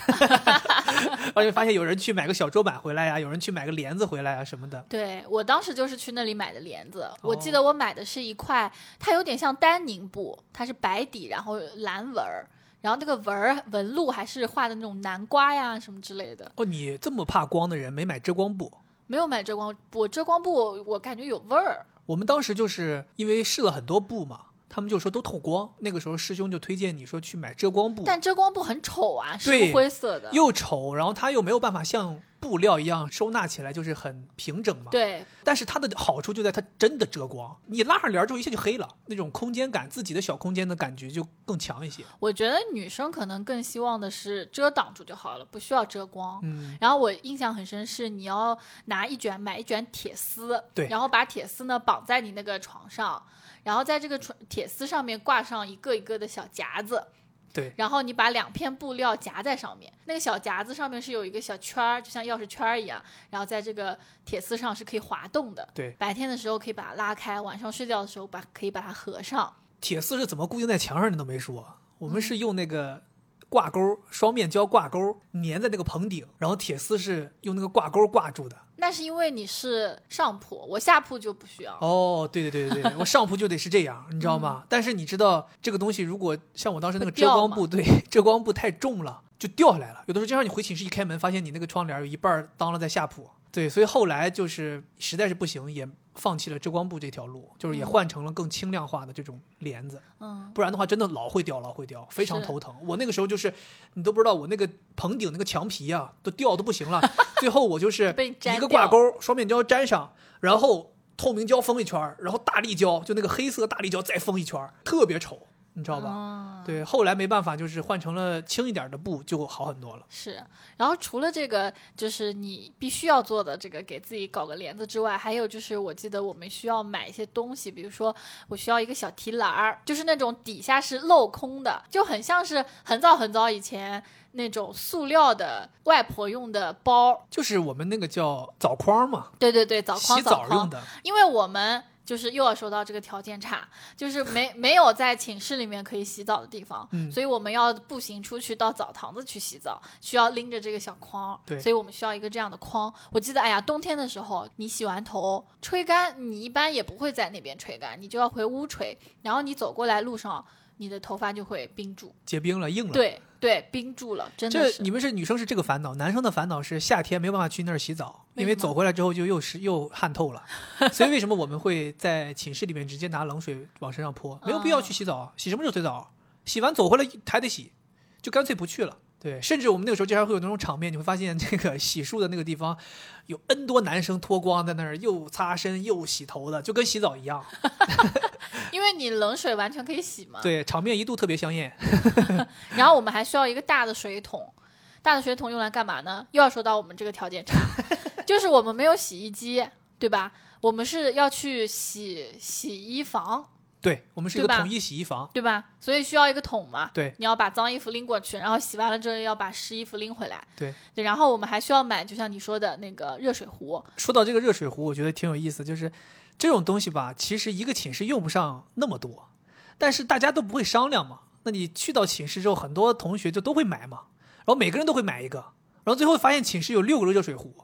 A: [laughs] 而且发现有人去买个小桌板回来呀、有人去买个帘子回来啊什么的。
B: 对我当时就是去那里买的帘子，我记
A: 哦
B: 得我买的是一块，它有点像丹宁布，它是白底，然后蓝纹儿，然后那个纹儿纹路还是画的那种南瓜呀什么之类的。
A: 哦，你这么怕光的人没买遮光布？
B: 没有买遮光布，遮光布我我感觉有味儿。
A: 我们当时就是因为试了很多布嘛，他们就说都透光。那个时候师兄就推荐你说去买遮光布，
B: 但遮光布很丑啊，是
A: 对
B: 灰色的。
A: 又丑，然后它又没有办法像布料一样收纳起来，就是很平整嘛。
B: 对，
A: 但是它的好处就在它真的遮光，你拉上帘儿之后一下就黑了，那种空间感，自己的小空间的感觉就更强一些。
B: 我觉得女生可能更希望的是遮挡住就好了，不需要遮光。
A: 嗯，
B: 然后我印象很深是你要拿一卷买一卷铁丝，
A: 对
B: 然后把铁丝呢绑在你那个床上，然后在这个床铁丝上面挂上一个一个的小夹子，
A: 对，
B: 然后你把两片布料夹在上面，那个小夹子上面是有一个小圈儿，就像钥匙圈儿一样，然后在这个铁丝上是可以滑动的。
A: 对，
B: 白天的时候可以把它拉开，晚上睡觉的时候把可以把它合上。
A: 铁丝是怎么固定在墙上你都没说，我们
B: 嗯
A: 是用那个挂钩，双面胶挂钩粘在那个棚顶，然后铁丝是用那个挂钩挂住的。
B: 那是因为你是上铺，我下铺就不需要。
A: 哦，对对对对对，我上铺就得是这样，你知道吗？但是你知道这个东西，如果像我当时那个遮光布，对，遮光布太重了，就掉下来了。有的时候就像你回寝室一开门，发现你那个窗帘有一半儿当了在下铺。对，所以后来就是实在是不行，也放弃了遮光布这条路，就是也
B: 嗯
A: 换成了更轻量化的这种帘子。
B: 嗯，
A: 不然的话，真的老会掉，老会掉，非常头疼。我那个时候就是，你都不知道，我那个棚顶那个墙皮啊，都掉的不行了。[laughs] 最后我就是 [laughs] 一个挂钩，双面胶粘上，然后透明胶封一圈儿，然后大力胶，就那个黑色大力胶再封一圈儿，特别丑，你知道吧？
B: 嗯
A: 对，后来没办法，就是换成了轻一点的布，就好很多了。
B: 是，然后除了这个，就是你必须要做的这个给自己搞个帘子之外，还有就是我记得我们需要买一些东西，比如说我需要一个小提篮儿，就是那种底下是镂空的，就很像是很早很早以前那种塑料的外婆用的包。
A: 就是我们那个叫澡筐嘛，
B: 对对对，澡筐
A: 洗
B: 澡
A: 用的。
B: 因为我们就是又要说到这个条件差，就是没没有在寝室里面可以洗澡的地方，
A: 嗯
B: 所以我们要步行出去到澡堂子去洗澡，需要拎着这个小筐，
A: 对
B: 所以我们需要一个这样的筐。我记得，哎呀，冬天的时候你洗完头吹干，你一般也不会在那边吹干，你就要回屋吹，然后你走过来路上，你的头发就会冰住，
A: 结冰了，硬了。
B: 对对，冰住了，真的是
A: 这你。们是女生是这个烦恼，男生的烦恼是夏天没有办法去那儿洗澡，因为走回来之后就又是又汗透了。所以为什么我们会在寝室里面直接拿冷水往身上泼？没有必要去洗澡啊，洗什么热水澡？洗完走回来还得洗，就干脆不去了。对，甚至我们那个时候经常会有那种场面，你会发现这个洗漱的那个地方有 N 多男生脱光在那儿又擦身又洗头的，就跟洗澡一样。[laughs]
B: 因为你冷水完全可以洗嘛。
A: 对，场面一度特别香艳。[laughs]
B: 然后我们还需要一个大的水桶，大的水桶用来干嘛呢？又要说到我们这个条件差，[laughs] 就是我们没有洗衣机，对吧？我们是要去洗洗衣房，
A: 对我们是一个统一洗衣房。
B: 对吧？所以需要一个桶嘛。
A: 对，
B: 你要把脏衣服拎过去，然后洗完了之后要把湿衣服拎回来。
A: 对
B: 对，然后我们还需要买，就像你说的那个热水壶。
A: 说到这个热水壶，我觉得挺有意思，就是这种东西吧，其实一个寝室用不上那么多，但是大家都不会商量嘛。那你去到寝室之后，很多同学就都会买嘛，然后每个人都会买一个，然后最后发现寝室有六个热水壶，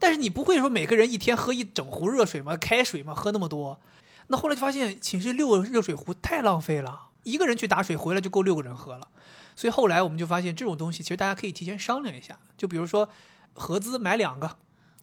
A: 但是你不会说每个人一天喝一整壶热水吗，开水嘛，喝那么多。那后来就发现寝室六个热水壶太浪费了，一个人去打水回来就够六个人喝了。所以后来我们就发现这种东西其实大家可以提前商量一下，就比如说合资买两个，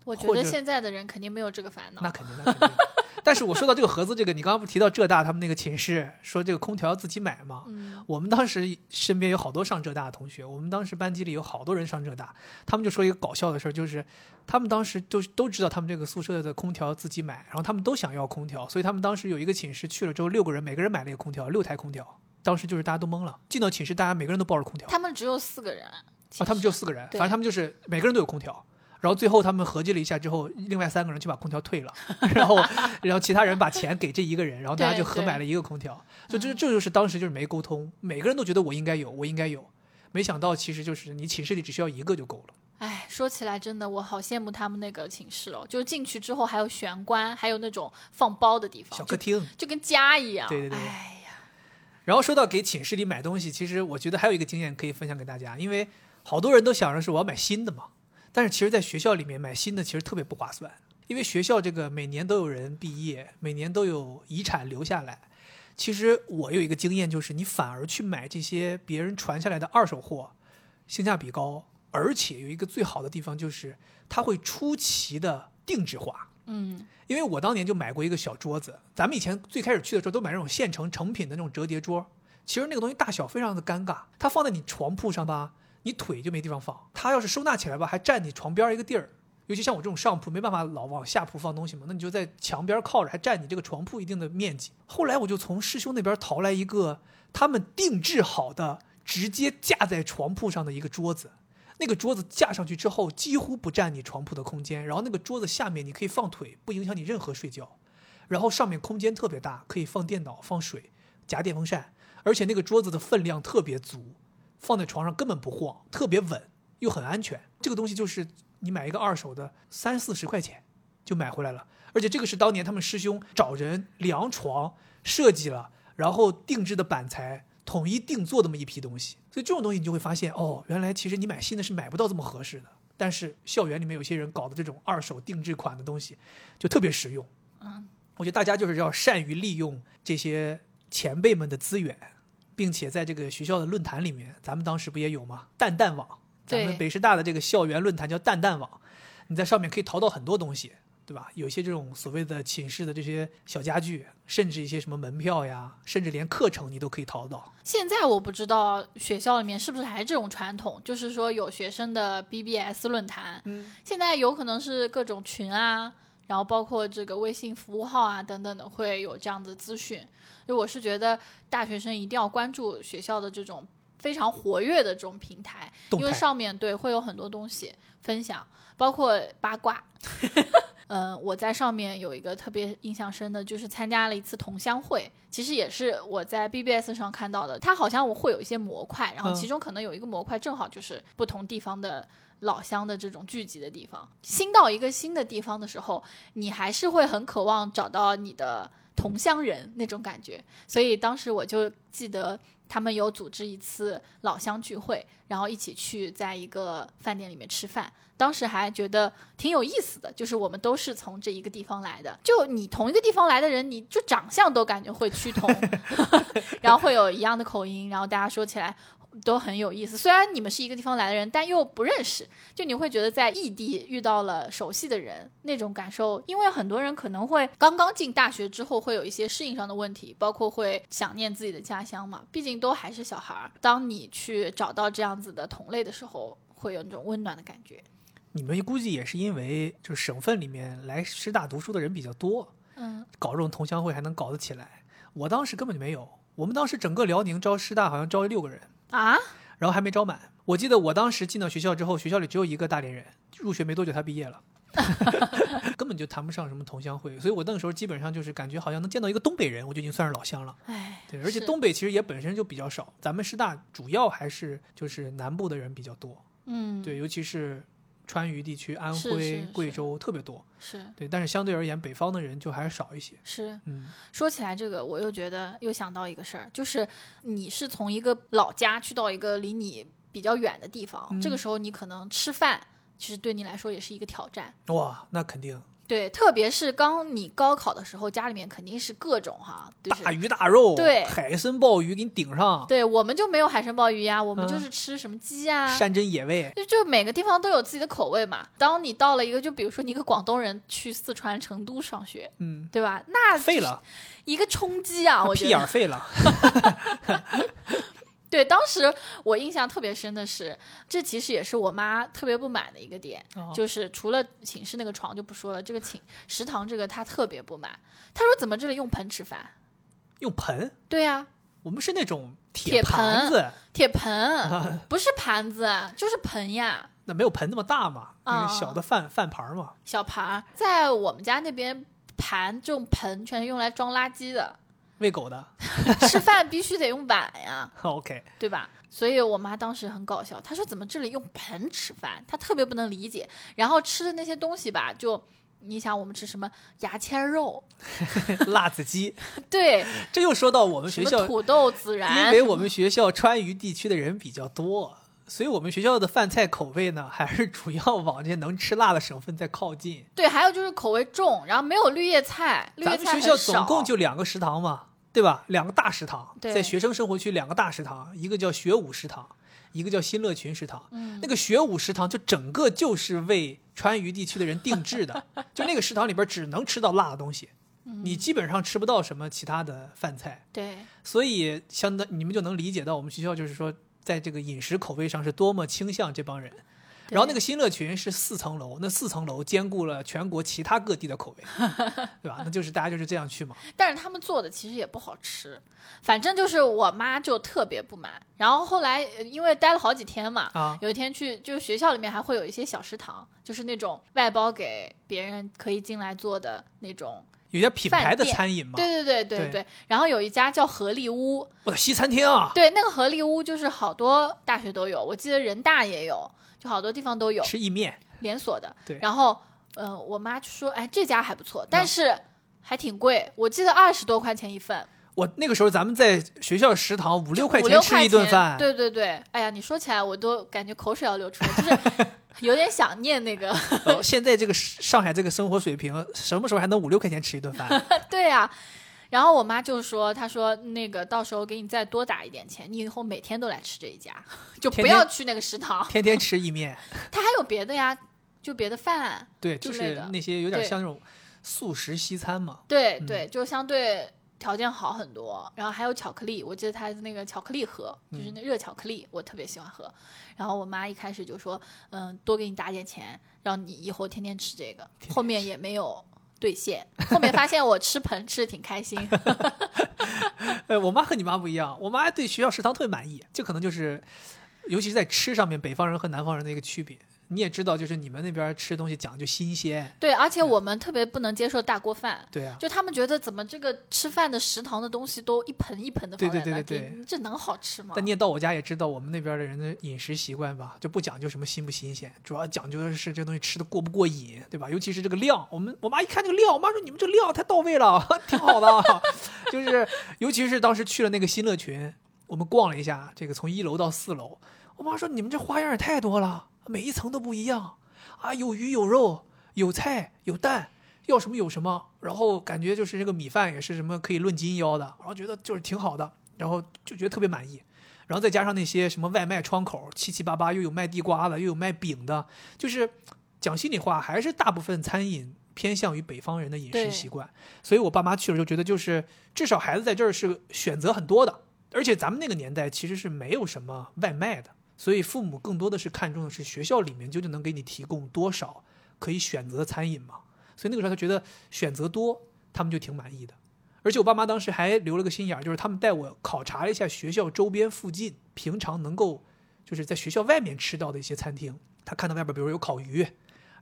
B: 我觉得现在的人肯定没有这个烦恼。
A: 那肯定，那肯定。但是我说到这个盒子，这个你刚刚不提到浙大他们那个寝室说这个空调要自己买吗？
B: 嗯，
A: 我们当时身边有好多上浙大的同学，我们当时班级里有好多人上浙大，他们就说一个搞笑的事儿，就是他们当时都都知道他们这个宿舍的空调自己买，然后他们都想要空调，所以他们当时有一个寝室去了之后，六个人每个人买了一个空调，六台空调。当时就是大家都懵了，进到寝室，大家每个人都抱着空调。
B: 他们只有四个人。
A: 啊，他们只有四个人，反正他们就是每个人都有空调。然后最后他们合计了一下之后，另外三个人就把空调退了，[laughs] 然后 [laughs] 然后其他人把钱给这一个人，然后大家就合买了一个空调。就这这就是当时就是没沟通，每个人都觉得我应该有，我应该有，没想到其实就是你寝室里只需要一个就够了。
B: 哎，说起来真的，我好羡慕他们那个寝室哦，就进去之后还有玄关，还有那种放包的地方，
A: 小客厅。
B: 就跟家一样。
A: 对对对
B: 哎呀，
A: 然后说到给寝室里买东西，其实我觉得还有一个经验可以分享给大家，因为好多人都想着是我要买新的嘛，但是其实在学校里面买新的其实特别不划算，因为学校这个每年都有人毕业，每年都有遗产留下来。其实我有一个经验，就是你反而去买这些别人传下来的二手货，性价比高，而且有一个最好的地方就是它会出奇的定制化。
B: 嗯，
A: 因为我当年就买过一个小桌子，咱们以前最开始去的时候都买那种现成成品的那种折叠桌，其实那个东西大小非常的尴尬，它放在你床铺上吧，你腿就没地方放；它要是收纳起来吧，还占你床边一个地儿。尤其像我这种上铺，没办法老往下铺放东西嘛，那你就在墙边靠着，还占你这个床铺一定的面积。后来我就从师兄那边淘来一个他们定制好的，直接架在床铺上的一个桌子。那个桌子架上去之后，几乎不占你床铺的空间，然后那个桌子下面你可以放腿，不影响你任何睡觉。然后上面空间特别大，可以放电脑、放水、夹电风扇，而且那个桌子的分量特别足，放在床上根本不晃，特别稳又很安全。这个东西就是你买一个二手的三四十块钱就买回来了，而且这个是当年他们师兄找人量床设计了，然后定制的板材。统一定做这么一批东西，所以这种东西你就会发现，哦，原来其实你买新的是买不到这么合适的，但是校园里面有些人搞的这种二手定制款的东西，就特别实用。
B: 嗯，
A: 我觉得大家就是要善于利用这些前辈们的资源，并且在这个学校的论坛里面，咱们当时不也有吗？蛋蛋网，咱们北师大的这个校园论坛叫蛋蛋网，你在上面可以淘到很多东西，对吧？有一些这种所谓的寝室的这些小家具，甚至一些什么门票呀，甚至连课程你都可以淘到。
B: 现在我不知道学校里面是不是还是这种传统，就是说有学生的 BBS 论坛，
A: 嗯，
B: 现在有可能是各种群啊，然后包括这个微信服务号啊等等的会有这样的资讯。就我是觉得大学生一定要关注学校的这种非常活跃的这种平台，因为上面对会有很多东西分享，包括八卦。[laughs] 嗯，我在上面有一个特别印象深的，就是参加了一次同乡会，其实也是我在 BBS 上看到的。它好像我会有一些模块，然后
A: 嗯
B: 其中可能有一个模块正好就是不同地方的老乡的这种聚集的地方。新到一个新的地方的时候，你还是会很渴望找到你的同乡人那种感觉。所以当时我就记得他们有组织一次老乡聚会，然后一起去在一个饭店里面吃饭。当时还觉得挺有意思的，就是我们都是从这一个地方来的，就你同一个地方来的人，你就长相都感觉会趋同，[laughs] 然后会有一样的口音，然后大家说起来都很有意思。虽然你们是一个地方来的人，但又不认识，就你会觉得在异地遇到了熟悉的人，那种感受。因为很多人可能会刚刚进大学之后会有一些适应上的问题，包括会想念自己的家乡嘛，毕竟都还是小孩儿。当你去找到这样子的同类的时候，会有那种温暖的感觉。
A: 你们估计也是因为就是省份里面来师大读书的人比较多，
B: 嗯，
A: 搞这种同乡会还能搞得起来。我当时根本就没有，我们当时整个辽宁招师大好像招了六个人，
B: 啊，
A: 然后还没招满。我记得我当时进到学校之后，学校里只有一个大连人，入学没多久他毕业了，[laughs] 根本就谈不上什么同乡会。所以我那个时候基本上就是感觉好像能见到一个东北人，我就已经算是老乡了。
B: 哎，
A: 对，而且东北其实也本身就比较少，咱们师大主要还是就是南部的人比较多，
B: 嗯，
A: 对，尤其是川渝地区、安徽、贵州特别多。
B: 是
A: 对，但是相对而言，北方的人就还是少一些。
B: 是。
A: 嗯，
B: 说起来这个，我又觉得又想到一个事儿，就是你是从一个老家去到一个离你比较远的地方，这个
A: 嗯
B: 时候你可能吃饭，其实对你来说也是一个挑战。
A: 哇，那肯定
B: 对，特别是刚你高考的时候，家里面肯定是各种哈，就是
A: 大鱼大肉，
B: 对
A: 海参鲍鱼给你顶上，
B: 对我们就没有海参鲍鱼呀，我们就
A: 嗯
B: 是吃什么鸡啊。
A: 山珍野味。
B: 就就每个地方都有自己的口味嘛。当你到了一个，就比如说你一个广东人去四川成都上学，
A: 嗯，
B: 对吧？那
A: 废了，
B: 一个冲击啊！我觉得
A: 屁眼儿废了。[laughs]
B: 对，当时我印象特别深的是，这其实也是我妈特别不满的一个点，
A: 哦
B: 就是除了寝室那个床就不说了，这个寝食堂这个她特别不满。她说怎么这里用盆吃饭？
A: 用盆，
B: 对呀、
A: 我们是那种
B: 铁盆
A: 盘子，
B: 铁盆不是盘子，就是盆呀，
A: 那没有盆那么大嘛，那
B: 啊
A: 个小的饭饭盘嘛。
B: 小盘儿。在我们家那边，盘这种盆全是用来装垃圾的。
A: 喂狗的。[laughs]
B: 吃饭必须得用碗呀，[laughs]
A: OK，
B: 对吧？所以我妈当时很搞笑，她说怎么这里用盆吃饭，她特别不能理解。然后吃的那些东西吧，就你想我们吃什么牙签肉，[laughs]
A: 辣子鸡，
B: 对，
A: 这又说到我们学校，
B: 土豆孜然，
A: 因为我们学校川渝地区的人比较多，所以我们学校的饭菜口味呢，[laughs] 还是主要往这些能吃辣的省份在靠近。
B: 对，还有就是口味重，然后没有绿叶菜，绿
A: 咱
B: 叶菜
A: 们学校总共就两个食堂嘛，对吧？两个大食堂，在学生生活区两个大食堂，一个叫学武食堂，一个叫新乐群食堂。
B: 嗯
A: 那个学武食堂就整个就是为川渝地区的人定制的，[laughs] 就那个食堂里边只能吃到辣的东西，
B: 嗯
A: 你基本上吃不到什么其他的饭菜，
B: 对
A: 所以相当你们就能理解到我们学校就是说，在这个饮食口味上是多么倾向这帮人。然后那个新乐群是四层楼，那四层楼兼顾了全国其他各地的口味，对吧？那就是大家就是这样去嘛。[laughs]
B: 但是他们做的其实也不好吃，反正就是我妈就特别不满。然后后来呃因为待了好几天嘛，
A: 啊，
B: 有一天去，就是学校里面还会有一些小食堂，就是那种外包给别人可以进来做的那种。
A: 有些品牌的餐饮嘛，
B: 对对对对
A: 对。
B: 对。然后有一家叫合力屋，
A: 我的西餐厅啊，
B: 对，那个合力屋就是好多大学都有，我记得人大也有，就好多地方都有
A: 吃意面，
B: 连锁的。
A: 对。
B: 然后，呃，我妈就说，哎，这家还不错，但是还挺贵，我记得二十多块钱一份，
A: 我那个时候咱们在学校食堂五六块钱吃一顿饭，
B: 对对对，哎呀，你说起来我都感觉口水要流出来，就是 [laughs] 有点想念那个。[laughs]
A: 呃现在这个上海这个生活水平，什么时候还能五六块钱吃一顿饭？[laughs]
B: 对呀、然后我妈就说：“她说那个到时候给你再多打一点钱，你以后每天都来吃这一家，就不要去那个食堂。
A: 天天吃意面，
B: 他还有别的呀，就别的饭。
A: 对，就是那些有点像那种素食西餐嘛。
B: 对对，就相对条件好很多。然后还有巧克力，我记得它的那个巧克力盒，就是那热巧克力，我特别喜欢喝。然后我妈一开始就说：嗯，多给你打点钱，让你以后天天吃这个。后面也没有。”兑现，后面发现我吃盆吃的挺开心，[laughs]
A: 呃，我妈和你妈不一样，我妈对学校食堂特别满意，这可能就是，尤其是在吃上面，北方人和南方人的一个区别。你也知道，就是你们那边吃东西讲究新鲜，
B: 对，而且我们特别不能接受大锅饭，
A: 对啊，
B: 就他们觉得怎么这个吃饭的食堂的东西都一盆一盆的
A: 对
B: 放在那，
A: 对对对
B: 给你这能好吃吗？
A: 但你也到我家也知道，我们那边的人的饮食习惯吧，就不讲究什么新不新鲜，主要讲究的是这东西吃的过不过瘾，对吧？尤其是这个量，我们我妈一看这个量，我妈说你们这个料太到位了，[laughs] 挺好的。[laughs] 就是尤其是当时去了那个新乐群，我们逛了一下，这个从一楼到四楼，我妈说你们这花样也太多了，每一层都不一样啊，有鱼有肉有菜有蛋。要什么有什么，然后感觉就是这个米饭也是什么可以论斤要的，然后觉得就是挺好的，然后就觉得特别满意。然后再加上那些什么外卖窗口，七七八八又有卖地瓜的，又有卖饼的，就是讲心里话，还是大部分餐饮偏向于北方人的饮食习惯。所以我爸妈去了就觉得，就是至少孩子在这儿是选择很多的，而且咱们那个年代其实是没有什么外卖的，所以父母更多的是看重的是学校里面究竟能给你提供多少可以选择的餐饮嘛。所以那个时候他觉得选择多，他们就挺满意的。而且我爸妈当时还留了个心眼儿，就是他们带我考察了一下学校周边附近平常能够就是在学校外面吃到的一些餐厅。他看到外边比如有烤鱼，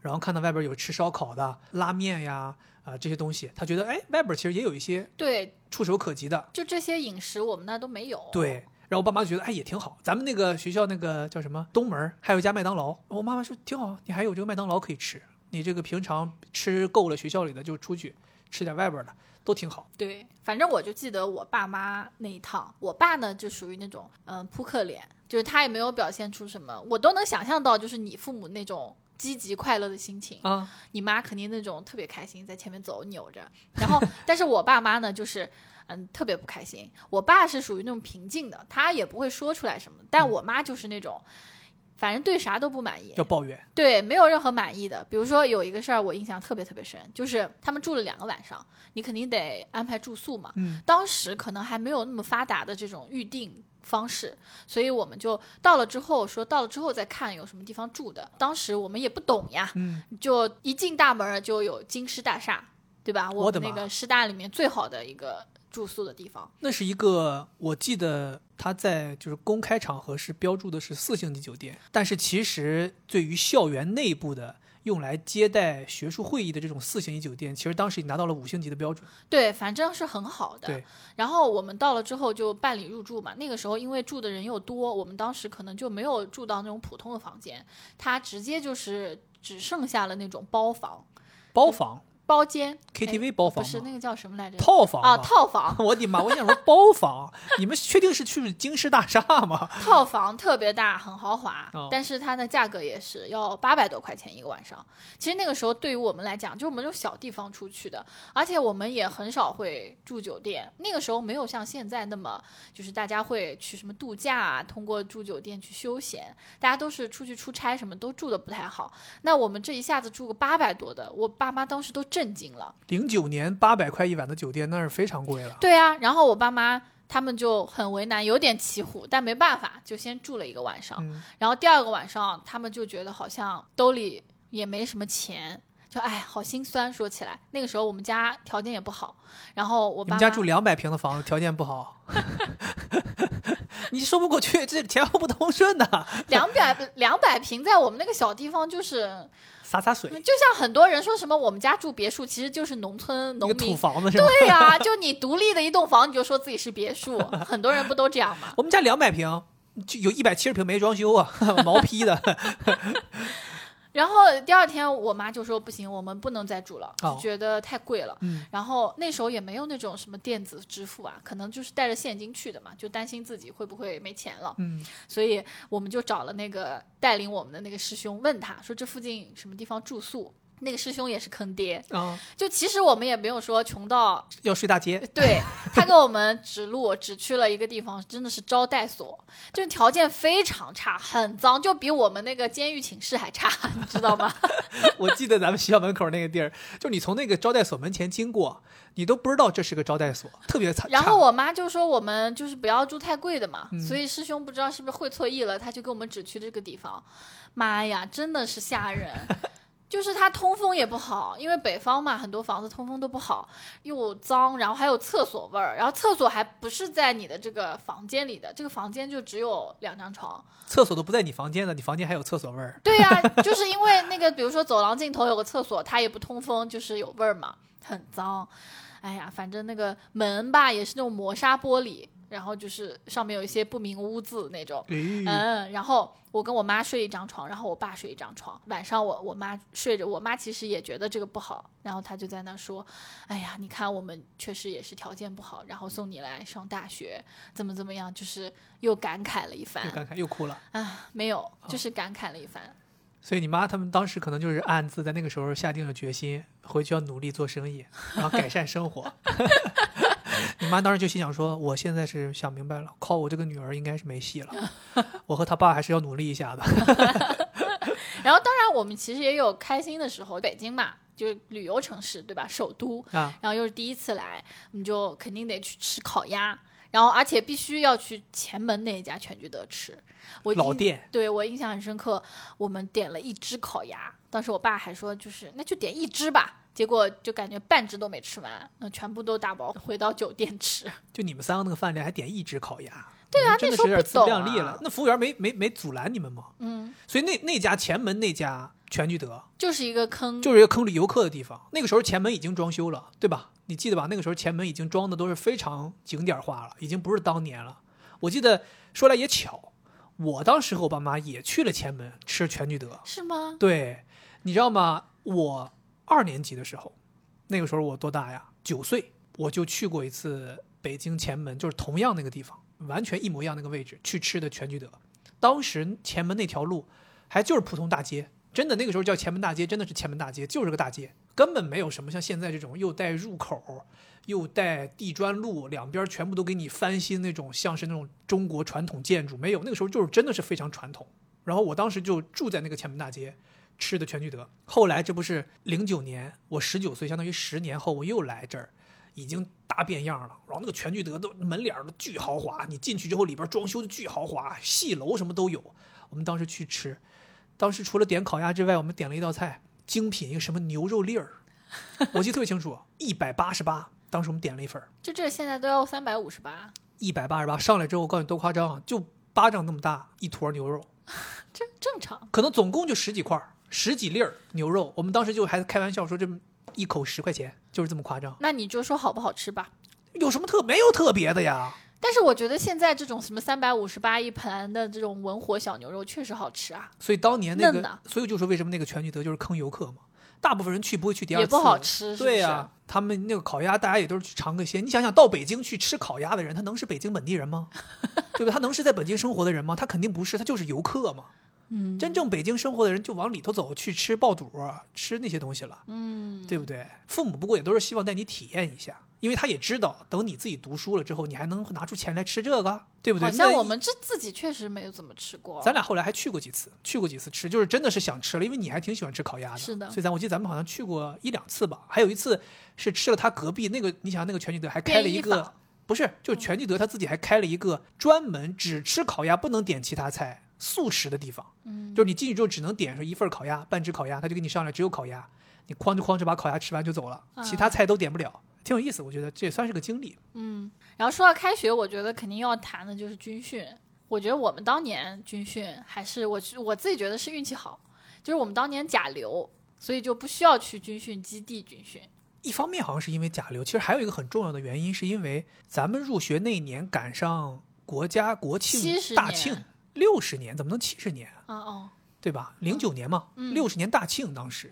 A: 然后看到外边有吃烧烤的、拉面呀啊、这些东西，他觉得哎外边其实也有一些
B: 对，
A: 触手可及的。
B: 就这些饮食我们那都没有。
A: 对，然后我爸妈就觉得哎也挺好。咱们那个学校那个叫什么东门儿还有一家麦当劳，我妈妈说挺好，你还有这个麦当劳可以吃。你这个平常吃够了学校里的就出去吃点外边的，都挺好。
B: 对，反正我就记得我爸妈那一趟，我爸呢就属于那种嗯扑克脸，就是他也没有表现出什么，我都能想象到，就是你父母那种积极快乐的心情。
A: 啊，
B: 你妈肯定那种特别开心，在前面走扭着，然后但是我爸妈呢，就是嗯特别不开心。我爸是属于那种平静的，他也不会说出来什么，但我妈就是那种。反正对啥都不满意，
A: 要抱怨。
B: 对，没有任何满意的。比如说有一个事儿，我印象特别特别深，就是他们住了两个晚上，你肯定得安排住宿嘛。
A: 嗯，
B: 当时可能还没有那么发达的这种预定方式，所以我们就到了之后说到了之后再看有什么地方住的。当时我们也不懂呀，
A: 嗯，
B: 就一进大门就有京师大厦，对吧？我们那个师大里面最好的一个住宿的地方。
A: 那是一个，我记得他在就是公开场合是标注的是四星级酒店，但是其实对于校园内部的用来接待学术会议的这种四星级酒店，其实当时已经达到了五星级的标准。
B: 对，反正是很好的。
A: 对。
B: 然后我们到了之后就办理入住嘛，那个时候因为住的人又多，我们当时可能就没有住到那种普通的房间，他直接就是只剩下了那种包房。
A: 包房。
B: 包间
A: KTV 包房
B: 不是那个叫什么来着？
A: 套房
B: 啊，套房！[laughs]
A: 我的妈！我想说包房，你们确定是去京师大厦吗？[laughs]
B: 套房特别大，很豪华，
A: 哦
B: 但是它的价格也是要八百多块钱一个晚上。其实那个时候对于我们来讲，就是我们这种小地方出去的，而且我们也很少会住酒店。那个时候没有像现在那么，就是大家会去什么度假啊，通过住酒店去休闲，大家都是出去出差，什么都住的不太好。那我们这一下子住个八百多的，我爸妈当时都震惊了。
A: 零九年八百块一晚的酒店那是非常贵了。
B: 对啊，然后我爸妈他们就很为难，有点骑虎，但没办法，就先住了一个晚上。
A: 嗯，
B: 然后第二个晚上，他们就觉得好像兜里也没什么钱，就哎，好心酸。说起来，那个时候我们家条件也不好，然后我
A: 们家住两百平的房子，条件不好，[laughs] 你说不过去，这前后不通顺呐。
B: 两百两百平，在我们那个小地方就是，
A: 洒洒水，
B: 就像很多人说什么我们家住别墅，其实就是农村农民土。
A: 房子是吧？
B: 对呀、[laughs] 就你独立的一栋房，你就说自己是别墅，很多人不都这样吗？
A: 我们家两百平，就有一百七十平没装修啊，[laughs] 毛坯的。[laughs]
B: 然后第二天我妈就说不行，我们不能再住了，就
A: 哦
B: 觉得太贵了。
A: 嗯
B: 然后那时候也没有那种什么电子支付啊，可能就是带着现金去的嘛，就担心自己会不会没钱了，
A: 嗯，
B: 所以我们就找了那个带领我们的那个师兄，问他说这附近什么地方住宿。那个师兄也是坑爹，
A: 啊，
B: 就其实我们也没有说穷到，
A: 要睡大街，
B: 对他给我们指路，只去了一个地方，真的是招待所，就是条件非常差，很脏，就比我们那个监狱寝室还差，你知道吗？[laughs]
A: 我记得咱们学校门口那个地儿，就你从那个招待所门前经过，你都不知道这是个招待所，特别惨。
B: 然后我妈就说我们就是不要住太贵的嘛，
A: 嗯
B: 所以师兄不知道是不是会错意了，他就给我们指去这个地方。妈呀，真的是吓人！就是它通风也不好，因为北方嘛，很多房子通风都不好，又脏，然后还有厕所味儿，然后厕所还不是在你的这个房间里的，这个房间就只有两张床。
A: 厕所都不在你房间的，你房间还有厕所味儿。
B: 对呀、[laughs] 就是因为那个，比如说走廊尽头有个厕所，它也不通风，就是有味儿嘛，很脏。哎呀，反正那个门吧也是那种磨砂玻璃，然后就是上面有一些不明污渍那种。嗯，然后我跟我妈睡一张床，然后我爸睡一张床。晚上我我妈睡着，我妈其实也觉得这个不好，然后她就在那说：“哎呀，你看我们确实也是条件不好，然后送你来上大学，怎么怎么样，就是又感慨了一番
A: 又。感慨又哭了。
B: 啊，没有，就是感慨了一番。
A: 所以你妈他们当时可能就是暗自在那个时候下定了决心，回去要努力做生意，然后改善生活。你妈当时就心想说：“我现在是想明白了，靠我这个女儿应该是没戏了，[laughs] 我和他爸还是要努力一下的。[laughs] [laughs]
B: 然后，当然我们其实也有开心的时候，北京嘛，就是旅游城市，对吧？首都，”
A: 啊，
B: 然后又是第一次来，我们就肯定得去吃烤鸭，然后而且必须要去前门那一家全聚德吃。我印
A: 老店，
B: 对我印象很深刻，我们点了一只烤鸭，当时我爸还说就是那就点一只吧，结果就感觉半只都没吃完，那全部都打包回到酒店吃。[laughs]
A: 就你们三个那个饭店还点一只烤鸭，
B: 对啊
A: 真的是有点自量力了
B: 啊。
A: 那服务员没没没阻拦你们吗？
B: 嗯，
A: 所以那那家前门那家全聚德
B: 就是一个坑，
A: 就是一个坑里游客的地方。那个时候前门已经装修了，对吧？你记得吧？那个时候前门已经装的都是非常景点化了，已经不是当年了。我记得说来也巧，我当时和我爸妈也去了前门吃全聚德。
B: 是吗？
A: 对，你知道吗？我二年级的时候，那个时候我多大呀？九岁，我就去过一次北京前门，就是同样那个地方，完全一模一样那个位置去吃的全聚德。当时前门那条路还就是普通大街，真的那个时候叫前门大街，真的是前门大街，就是个大街，根本没有什么像现在这种又带入口。又带地砖路，两边全部都给你翻新那种，像是那种中国传统建筑，没有那个时候就是真的是非常传统。然后我当时就住在那个前门大街，吃的全聚德。后来这不是零九年，我十九岁，相当于十年后我又来这儿，已经大变样了。然后那个全聚德都门脸儿都巨豪华，你进去之后里边装修的巨豪华，戏楼什么都有。我们当时去吃，当时除了点烤鸭之外，我们点了一道菜，精品一个什么牛肉粒儿，我记得特别清楚，一百八十八。当时我们点了一份儿，
B: 就这现在都要三百五十八，
A: 一百八十八上来之后，我告诉你多夸张啊，就巴掌那么大一坨牛肉，[laughs]
B: 这正常。
A: 可能总共就十几块儿，十几粒儿牛肉，我们当时就还开玩笑说这么一口十块钱，就是这么夸张。
B: 那你就说好不好吃吧。
A: 有什么特没有特别的呀？
B: 但是我觉得现在这种什么三百五十八一盘的这种文火小牛肉确实好吃啊，
A: 所以当年那个所以就说为什么那个全聚德就是坑游客嘛，大部分人去不会去第二次，
B: 也不好吃，是不
A: 对呀、他们那个烤鸭，大家也都是去尝个鲜。你想想到北京去吃烤鸭的人，他能是北京本地人吗？[laughs] 对吧？他能是在北京生活的人吗？他肯定不是，他就是游客嘛。
B: 嗯，
A: 真正北京生活的人就往里头走，去吃爆肚，吃那些东西了，
B: 嗯，
A: 对不对？父母不过也都是希望带你体验一下，因为他也知道，等你自己读书了之后，你还能拿出钱来吃这个，对不对？那
B: 好像我们这自己确实没有怎么吃过。
A: 咱俩后来还去过几次，去过几次吃，就是真的是想吃了，因为你还挺喜欢吃烤鸭的，
B: 是的
A: 所以咱我记得咱们好像去过一两次吧，还有一次是吃了他隔壁那个，你想想那个全聚德还开了一个，不是，就是全聚德他自己还开了一个专门只吃烤鸭不能点其他菜素食的地方，
B: 嗯，
A: 就是你进去之后只能点上一份烤鸭、半只烤鸭，他就给你上来只有烤鸭，你哐就哐就把烤鸭吃完就走了，其他
B: 啊
A: 菜都点不了，挺有意思，我觉得这也算是个经历。
B: 嗯，然后说到开学，我觉得肯定要谈的就是军训。我觉得我们当年军训还是我我自己觉得是运气好，就是我们当年甲流，所以就不需要去军训基地军训。
A: 一方面好像是因为甲流，其实还有一个很重要的原因，是因为咱们入学那一年赶上国家国庆大庆六十年，怎么能七十年啊？
B: 哦哦，
A: 对吧？零九年嘛，
B: 嗯
A: 六十年大庆当时。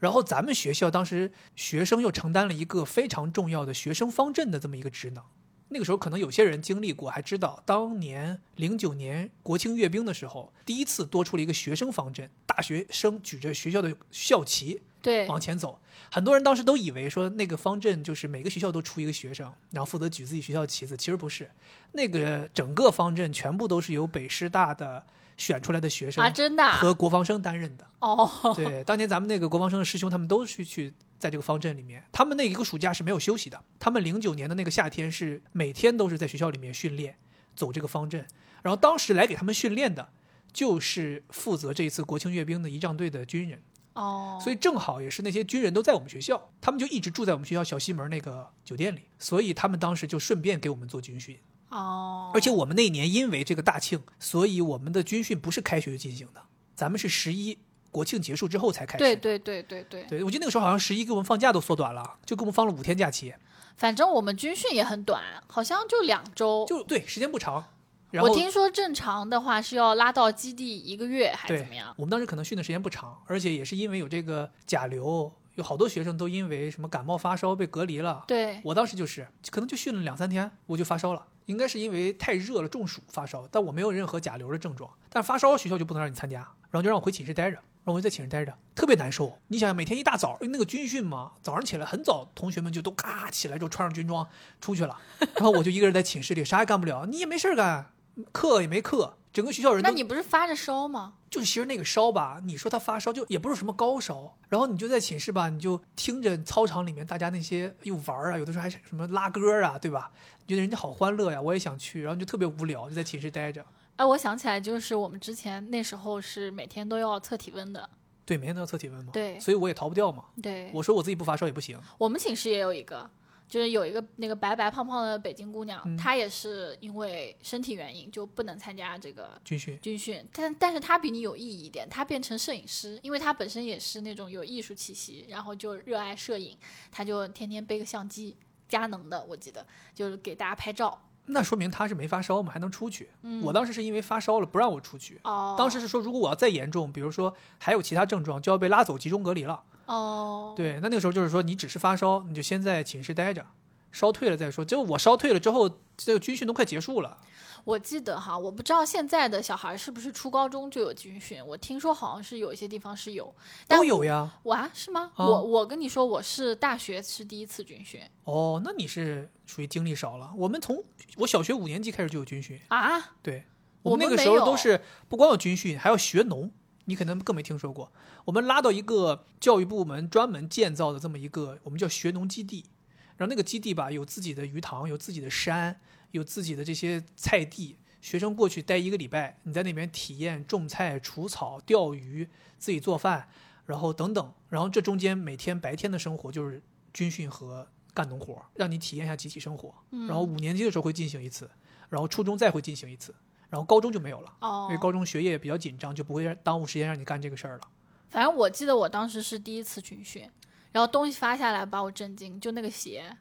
A: 然后咱们学校当时学生又承担了一个非常重要的学生方阵的这么一个职能。那个时候可能有些人经历过，还知道当年零九年国庆阅兵的时候，第一次多出了一个学生方阵，大学生举着学校的校旗，
B: 对，
A: 往前走。很多人当时都以为说那个方阵就是每个学校都出一个学生，然后负责举自己学校的旗子，其实不是，那个整个方阵全部都是由北师大的选出来的学生
B: 啊，真的啊
A: 和国防生担任的。
B: 哦，
A: 对，当年咱们那个国防生的师兄，他们都是去在这个方阵里面，他们那一个暑假是没有休息的。他们零九年的那个夏天是每天都是在学校里面训练，走这个方阵。然后当时来给他们训练的，就是负责这一次国庆阅兵的仪仗队的军人。
B: 哦，
A: 所以正好也是那些军人都在我们学校，他们就一直住在我们学校小西门那个酒店里，所以他们当时就顺便给我们做军训。
B: 哦，
A: 而且我们那一年因为这个大庆，所以我们的军训不是开学就进行的，咱们是十一国庆结束之后才开始。
B: 对对对对对，
A: 对，我记得那个时候好像十一给我们放假都缩短了，就给我们放了五天假期，
B: 反正我们军训也很短，好像就两周。
A: 就对时间不长。然后
B: 我听说正常的话是要拉到基地一个月还是怎么样？
A: 我们当时可能训的时间不长，而且也是因为有这个甲流，有好多学生都因为什么感冒发烧被隔离了。
B: 对，
A: 我当时就是，可能就训了两三天，我就发烧了，应该是因为太热了中暑发烧，但我没有任何甲流的症状，但是发烧学校就不能让你参加，然后就让我回寝室待着，然后我就在寝室待着，特别难受。你想想，每天一大早，因为那个军训嘛，早上起来很早，同学们就都咔起来就穿上军装出去了，然后我就一个人在寝室里啥也干不了，你也没事儿干，课也没课。整个学校人都
B: 那你不是发着烧吗？
A: 就是其实那个烧吧，你说他发烧就也不是什么高烧，然后你就在寝室吧，你就听着操场里面大家那些又玩儿啊，有的时候还是什么拉歌啊，对吧？觉得人家好欢乐呀，我也想去，然后就特别无聊，就在寝室待着。
B: 哎，我想起来，就是我们之前那时候是每天都要测体温的。
A: 对，每天都要测体温嘛，
B: 对
A: 所以我也逃不掉嘛。
B: 对，
A: 我说我自己不发烧也不行，
B: 我们寝室也有一个，就是有一个那个白白胖胖的北京姑娘，
A: 嗯
B: 她也是因为身体原因就不能参加这个
A: 军训。
B: 军训，但但是她比你有意义一点，她变成摄影师，因为她本身也是那种有艺术气息，然后就热爱摄影，她就天天背个相机，佳能的我记得，就是给大家拍照。
A: 那说明他是没发烧嘛，还能出去。我当时是因为发烧了，不让我出去。
B: 哦，
A: 当时是说，如果我要再严重，比如说还有其他症状，就要被拉走集中隔离了。
B: 哦，
A: 对，那那个时候就是说，你只是发烧，你就先在寝室待着，烧退了再说。结果我烧退了之后，这个军训都快结束了。
B: 我记得哈，我不知道现在的小孩是不是初高中就有军训，我听说好像是有一些地方是有，但
A: 都有呀。
B: 我啊是吗？
A: 啊
B: 我我跟你说，我是大学是第一次军训
A: 哦，那你是属于经历少了。我们从我小学五年级开始就有军训，
B: 啊，
A: 对
B: 我
A: 们那个时候都是不光有军训，还要学农。你可能更没听说过。我们拉到一个教育部门专门建造的这么一个，我们叫学农基地。然后那个基地吧，有自己的鱼塘，有自己的山，有自己的这些菜地。学生过去待一个礼拜，你在那边体验种菜、除草、钓鱼、自己做饭，然后等等。然后这中间每天白天的生活就是军训和干农活，让你体验一下集体生活。然后五年级的时候会进行一次，然后初中再会进行一次，然后高中就没有了。
B: 哦
A: 因为，高中学业比较紧张，就不会让耽误时间让你干这个事儿了。
B: 反正我记得我当时是第一次军训，然后东西发下来把我震惊，就那个鞋，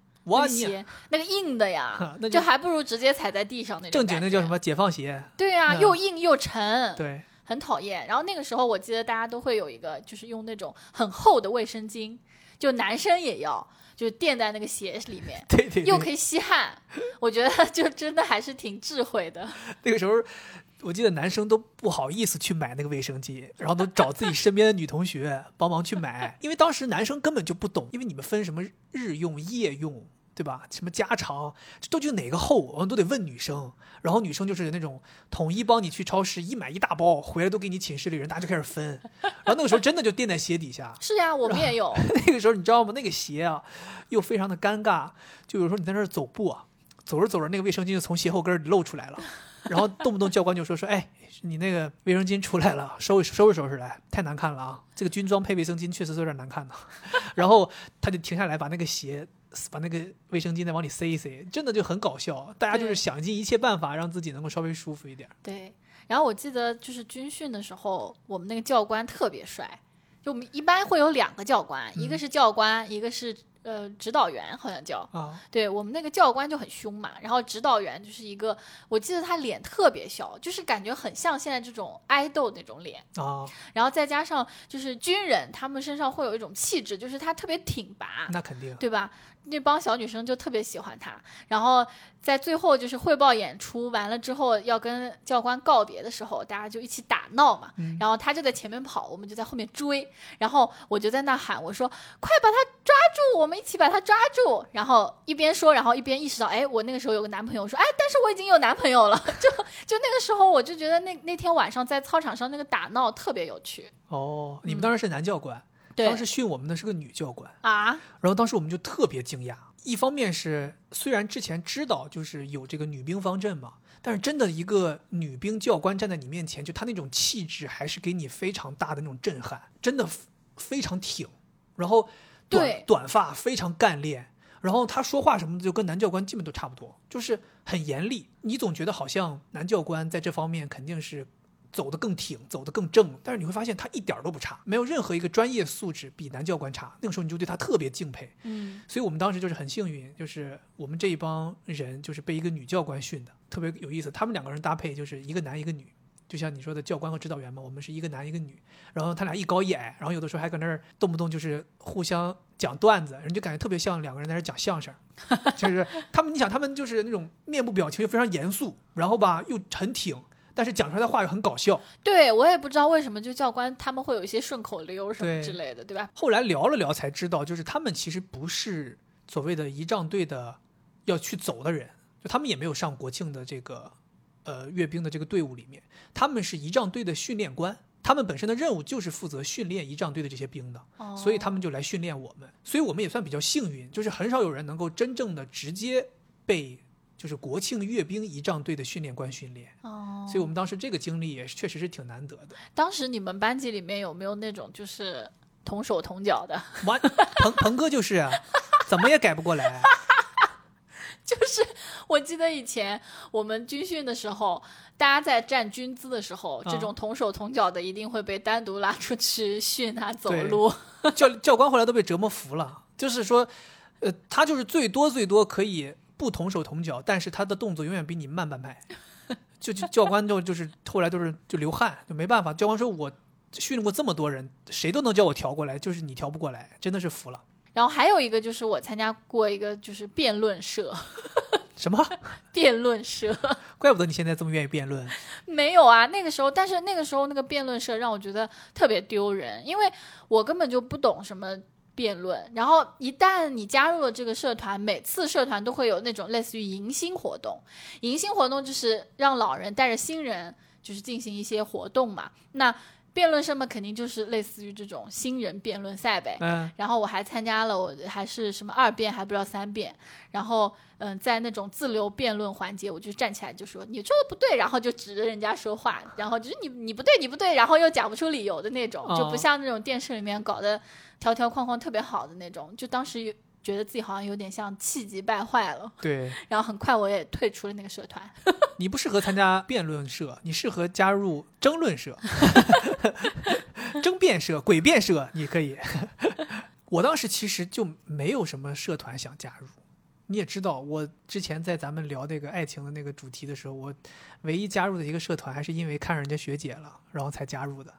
B: 鞋那个硬的呀，[laughs]
A: 就
B: 就还不如直接踩在地上那种。
A: 正经那叫什？么解放鞋？
B: 对啊，
A: 嗯
B: 又硬又沉，
A: 对，
B: 很讨厌。然后那个时候我记得大家都会有一个，就是用那种很厚的卫生巾，就男生也要，就垫在那个鞋里面。[laughs]
A: 对对，
B: 又可以吸汗，我觉得就真的还是挺智慧的。[laughs]
A: 那个时候，我记得男生都不好意思去买那个卫生巾，然后都找自己身边的女同学帮忙去买，因为当时男生根本就不懂，因为你们分什么日用、夜用，对吧？什么家常，这都就哪个厚，我们都得问女生。然后女生就是那种统一帮你去超市一买一大包，回来都给你寝室里人，大家就开始分。然后那个时候真的就垫在鞋底下，
B: 是呀，我们也有。[laughs]
A: 那个时候你知道吗？那个鞋啊，又非常的尴尬，就有时候你在那儿走步啊，走着走着，那个卫生巾就从鞋后跟儿里露出来了，然后动不动教官就说说，哎，你那个卫生巾出来了，收拾收拾收拾来，太难看了啊！这个军装配卫生巾确实是有点难看的。[laughs] 然后他就停下来，把那个鞋。把那个卫生巾再往里塞一塞，真的就很搞笑。大家就是想尽一切办法让自己能够稍微舒服一点。
B: 对，然后我记得就是军训的时候，我们那个教官特别帅。就我们一般会有两个教官，一个是教官，一个是呃指导员，好像叫。
A: 啊，
B: 对我们那个教官就很凶嘛，然后指导员就是一个，我记得他脸特别小，就是感觉很像现在这种爱豆那种脸。
A: 啊，
B: 然后再加上就是军人，他们身上会有一种气质，就是他特别挺拔，
A: 那肯定。
B: 对吧？那帮小女生就特别喜欢他。然后在最后就是汇报演出完了之后，要跟教官告别的时候，大家就一起打闹嘛。
A: 嗯
B: 然后他就在前面跑，我们就在后面追。然后我就在那喊，我说：“快把他抓住！我们一起把他抓住！”然后一边说，然后一边意识到，哎，我那个时候有个男朋友，说：“哎，但是我已经有男朋友了。[laughs] 就”就那个时候，我就觉得那那天晚上在操场上那个打闹特别有趣。
A: 哦，你们当时是男教官，当时训我们的是个女教官。
B: 啊，
A: 然后当时我们就特别惊讶，一方面是虽然之前知道就是有这个女兵方阵嘛，但是真的一个女兵教官站在你面前，就她那种气质还是给你非常大的那种震撼，真的非常挺，然后短
B: 对
A: 短发非常干练，然后她说话什么的就跟男教官基本都差不多，就是很严厉，你总觉得好像男教官在这方面肯定是。走得更挺，走得更正，但是你会发现他一点儿都不差，没有任何一个专业素质比男教官差。那个时候你就对他特别敬佩，
B: 嗯，
A: 所以我们当时就是很幸运，就是我们这一帮人就是被一个女教官训的，特别有意思。他们两个人搭配就是一个男一个女，就像你说的教官和指导员嘛，我们是一个男一个女，然后他俩一高一矮，然后有的时候还搁那儿动不动就是互相讲段子，人就感觉特别像两个人在那讲相声，[laughs] 就是他们，你想他们就是那种面部表情又非常严肃，然后吧又很挺。但是讲出来的话又很搞笑。
B: 对我也不知道为什么，就教官他们会有一些顺口溜什么之类的，对吧？
A: 后来聊了聊才知道，就是他们其实不是所谓的仪仗队的要去走的人，就他们也没有上国庆的这个呃阅兵的这个队伍里面，他们是仪仗队的训练官，他们本身的任务就是负责训练仪仗队的这些兵的，
B: 哦
A: 所以他们就来训练我们，所以我们也算比较幸运，就是很少有人能够真正的直接被就是国庆阅兵仪仗队的训练官训练，
B: 哦，
A: 所以我们当时这个经历也是确实是挺难得的。
B: 当时你们班级里面有没有那种就是同手同脚的？[laughs]
A: 完，鹏鹏哥就是啊，[laughs] 怎么也改不过来。[laughs]
B: 就是我记得以前我们军训的时候，大家在站军姿的时候，
A: 啊
B: 这种同手同脚的一定会被单独拉出去训他走路。
A: 教教官后来都被折磨服了，就是说，呃，他就是最多最多可以不同手同脚，但是他的动作永远比你慢半拍。[laughs] 就就教官就就是后来都是就流汗，就没办法。教官说我训练过这么多人，谁都能叫我调过来，就是你调不过来，真的是服了。
B: 然后还有一个就是我参加过一个就是辩论社，
A: 什么？
B: 辩论社
A: 怪不得你现在这么愿意辩论。
B: 没有啊，那个时候，但是那个时候那个辩论社让我觉得特别丢人，因为我根本就不懂什么。辩论，然后一旦你加入了这个社团，每次社团都会有那种类似于迎新活动。迎新活动就是让老人带着新人，就是进行一些活动嘛。那辩论社嘛，肯定就是类似于这种新人辩论赛呗。
A: 嗯，
B: 然后我还参加了，我还是什么二辩，还不知道三辩。然后，嗯，在那种自由辩论环节，我就站起来就说你说的不对，然后就指着人家说话，然后就是你你不对你不对，然后又讲不出理由的那种，就不
A: 哦
B: 像那种电视里面搞的条条框框特别好的那种。就当时有觉得自己好像有点像气急败坏了，
A: 对 [laughs]
B: 然后很快我也退出了那个社团。[laughs]
A: 你不适合参加辩论社，你适合加入争论社、[laughs] 争辩社、诡辩社，你可以。我当时其实就没有什么社团想加入。你也知道，我之前在咱们聊那个爱情的那个主题的时候，我唯一加入的一个社团，还是因为看上人家学姐了，然后才加入的。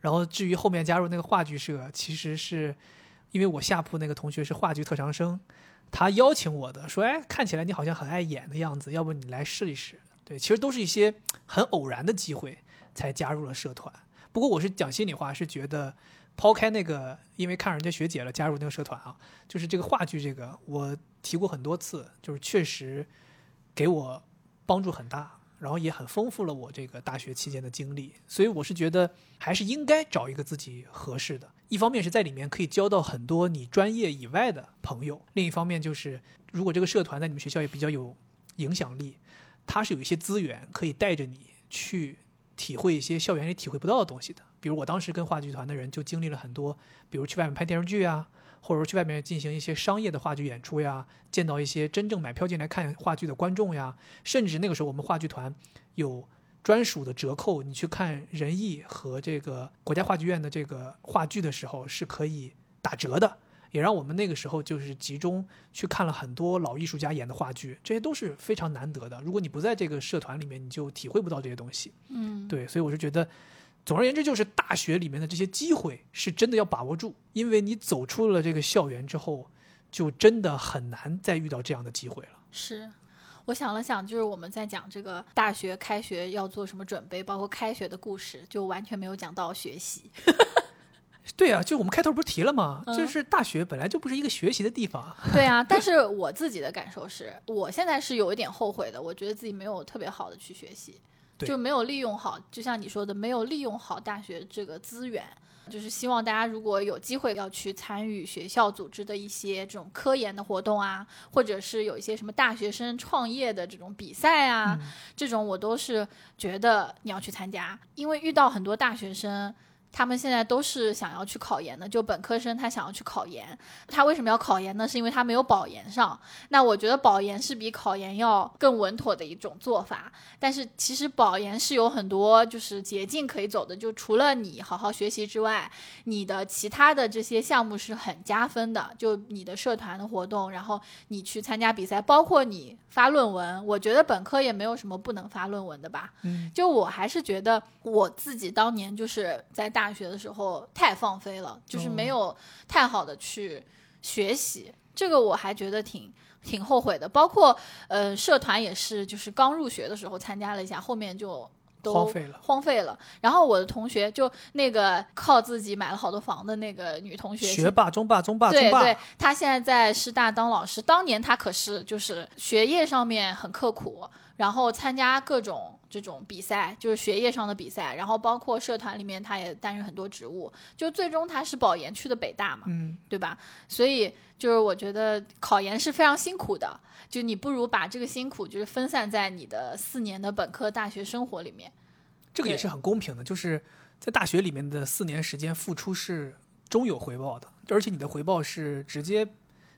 A: 然后至于后面加入那个话剧社，其实是因为我下铺那个同学是话剧特长生，他邀请我的，说：“哎，看起来你好像很爱演的样子，要不你来试一试？”对，其实都是一些很偶然的机会才加入了社团。不过我是讲心里话，是觉得抛开那个因为看人家学姐了加入那个社团啊，就是这个话剧这个，我提过很多次，就是确实给我帮助很大，然后也很丰富了我这个大学期间的经历。所以我是觉得还是应该找一个自己合适的。一方面是在里面可以交到很多你专业以外的朋友，另一方面就是如果这个社团在你们学校也比较有影响力。它是有一些资源可以带着你去体会一些校园里体会不到的东西的。比如我当时跟话剧团的人就经历了很多，比如去外面拍电视剧啊，或者说去外面进行一些商业的话剧演出呀，见到一些真正买票进来看话剧的观众呀，甚至那个时候我们话剧团有专属的折扣，你去看仁义和这个国家话剧院的这个话剧的时候是可以打折的。也让我们那个时候就是集中去看了很多老艺术家演的话剧，这些都是非常难得的。如果你不在这个社团里面，你就体会不到这些东西。
B: 嗯，
A: 对，所以我是觉得，总而言之，就是大学里面的这些机会是真的要把握住，因为你走出了这个校园之后，就真的很难再遇到这样的机会了。
B: 是。我想了想，就是我们在讲这个大学开学要做什么准备，包括开学的故事，就完全没有讲到学习。[laughs]
A: 对啊，就我们开头不是提了吗？
B: 嗯
A: 就是大学本来就不是一个学习的地方。[laughs]
B: 对啊，但是我自己的感受是，我现在是有一点后悔的，我觉得自己没有特别好的去学习，就没有利用好，就像你说的，没有利用好大学这个资源。就是希望大家如果有机会要去参与学校组织的一些这种科研的活动啊，或者是有一些什么大学生创业的这种比赛啊，
A: 嗯
B: 这种我都是觉得你要去参加，因为遇到很多大学生。他们现在都是想要去考研的，就本科生他想要去考研，他为什么要考研呢？是因为他没有保研上。那我觉得保研是比考研要更稳妥的一种做法。但是其实保研是有很多就是捷径可以走的，就除了你好好学习之外，你的其他的这些项目是很加分的。就你的社团的活动，然后你去参加比赛，包括你发论文，我觉得本科也没有什么不能发论文的吧。
A: 嗯，
B: 就我还是觉得我自己当年就是在大学的时候太放飞了，就是没有太好的去学习，这个我还觉得挺挺后悔的。包括呃社团也是，就是刚入学的时候参加了一下，后面就。都
A: 荒废了
B: 荒废了。然后我的同学就那个靠自己买了好多房的那个女同学，
A: 学霸、中霸、中霸、中霸。
B: 对对，她现在在师大当老师，当年她可是就是学业上面很刻苦，然后参加各种这种比赛，就是学业上的比赛，然后包括社团里面他也担任很多职务，就最终他是保研去的北大嘛，
A: 嗯，
B: 对吧？所以就是我觉得考研是非常辛苦的，就你不如把这个辛苦就是分散在你的四年的本科大学生活里面。
A: 这个也是很公平的，就是在大学里面的四年时间付出是终有回报的，而且你的回报是直接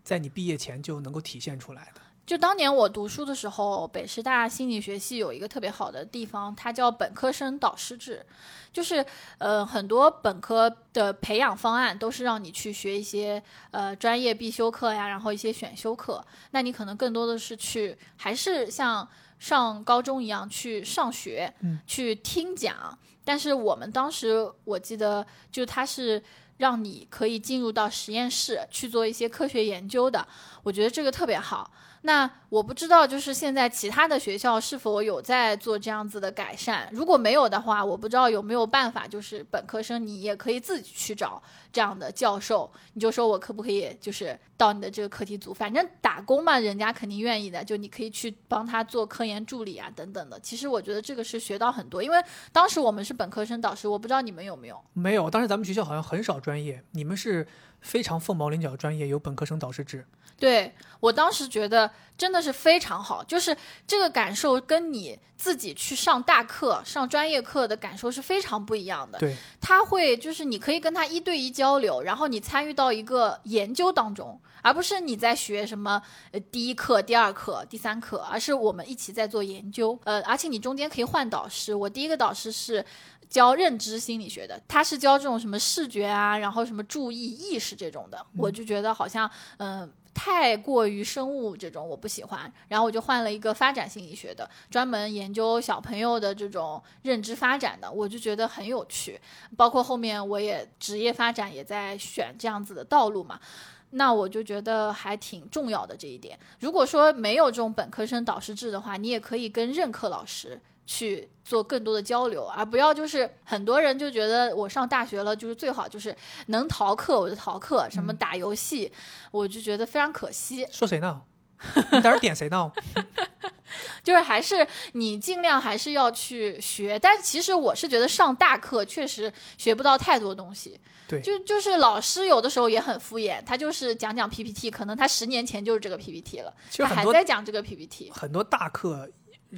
A: 在你毕业前就能够体现出来的。
B: 就当年我读书的时候，北师大心理学系有一个特别好的地方，它叫本科生导师制，就是呃很多本科的培养方案都是让你去学一些呃专业必修课呀，然后一些选修课，那你可能更多的是去还是像上高中一样去上学，
A: 嗯
B: 去听讲。但是我们当时我记得，就它是让你可以进入到实验室去做一些科学研究的，我觉得这个特别好。那我不知道，就是现在其他的学校是否有在做这样子的改善？如果没有的话，我不知道有没有办法，就是本科生你也可以自己去找这样的教授，你就说我可不可以就是到你的这个课题组，反正打工嘛，人家肯定愿意的，就你可以去帮他做科研助理啊等等的。其实我觉得这个是学到很多，因为当时我们是本科生导师，我不知道你们有没有。
A: 没有，当时咱们学校好像很少专业，你们是非常凤毛麟角的专业有本科生导师制。
B: 对我当时觉得真的是非常好，就是这个感受跟你自己去上大课、上专业课的感受是非常不一样的。
A: 对，
B: 他会就是你可以跟他一对一交流，然后你参与到一个研究当中，而不是你在学什么呃第一课、第二课、第三课，而是我们一起在做研究。呃，而且你中间可以换导师，我第一个导师是。教认知心理学的，他是教这种什么视觉啊，然后什么注意意识这种的，我就觉得好像嗯太过于生物这种我不喜欢，然后我就换了一个发展心理学的，专门研究小朋友的这种认知发展的，我就觉得很有趣。包括后面我也职业发展也在选这样子的道路嘛，那我就觉得还挺重要的这一点。如果说没有这种本科生导师制的话，你也可以跟任课老师。去做更多的交流，而不要就是很多人就觉得我上大学了，就是最好就是能逃课我就逃课，什么打游戏，我就觉得非常可惜。
A: 说谁呢？你在这点谁呢？[laughs]
B: 就是还是你尽量还是要去学，但其实我是觉得上大课确实学不到太多东西。
A: 对，
B: 就就是老师有的时候也很敷衍，他就是讲讲 PPT，可能他十年前就是这个 PPT 了，他还在讲这个 PPT。
A: 很多大课。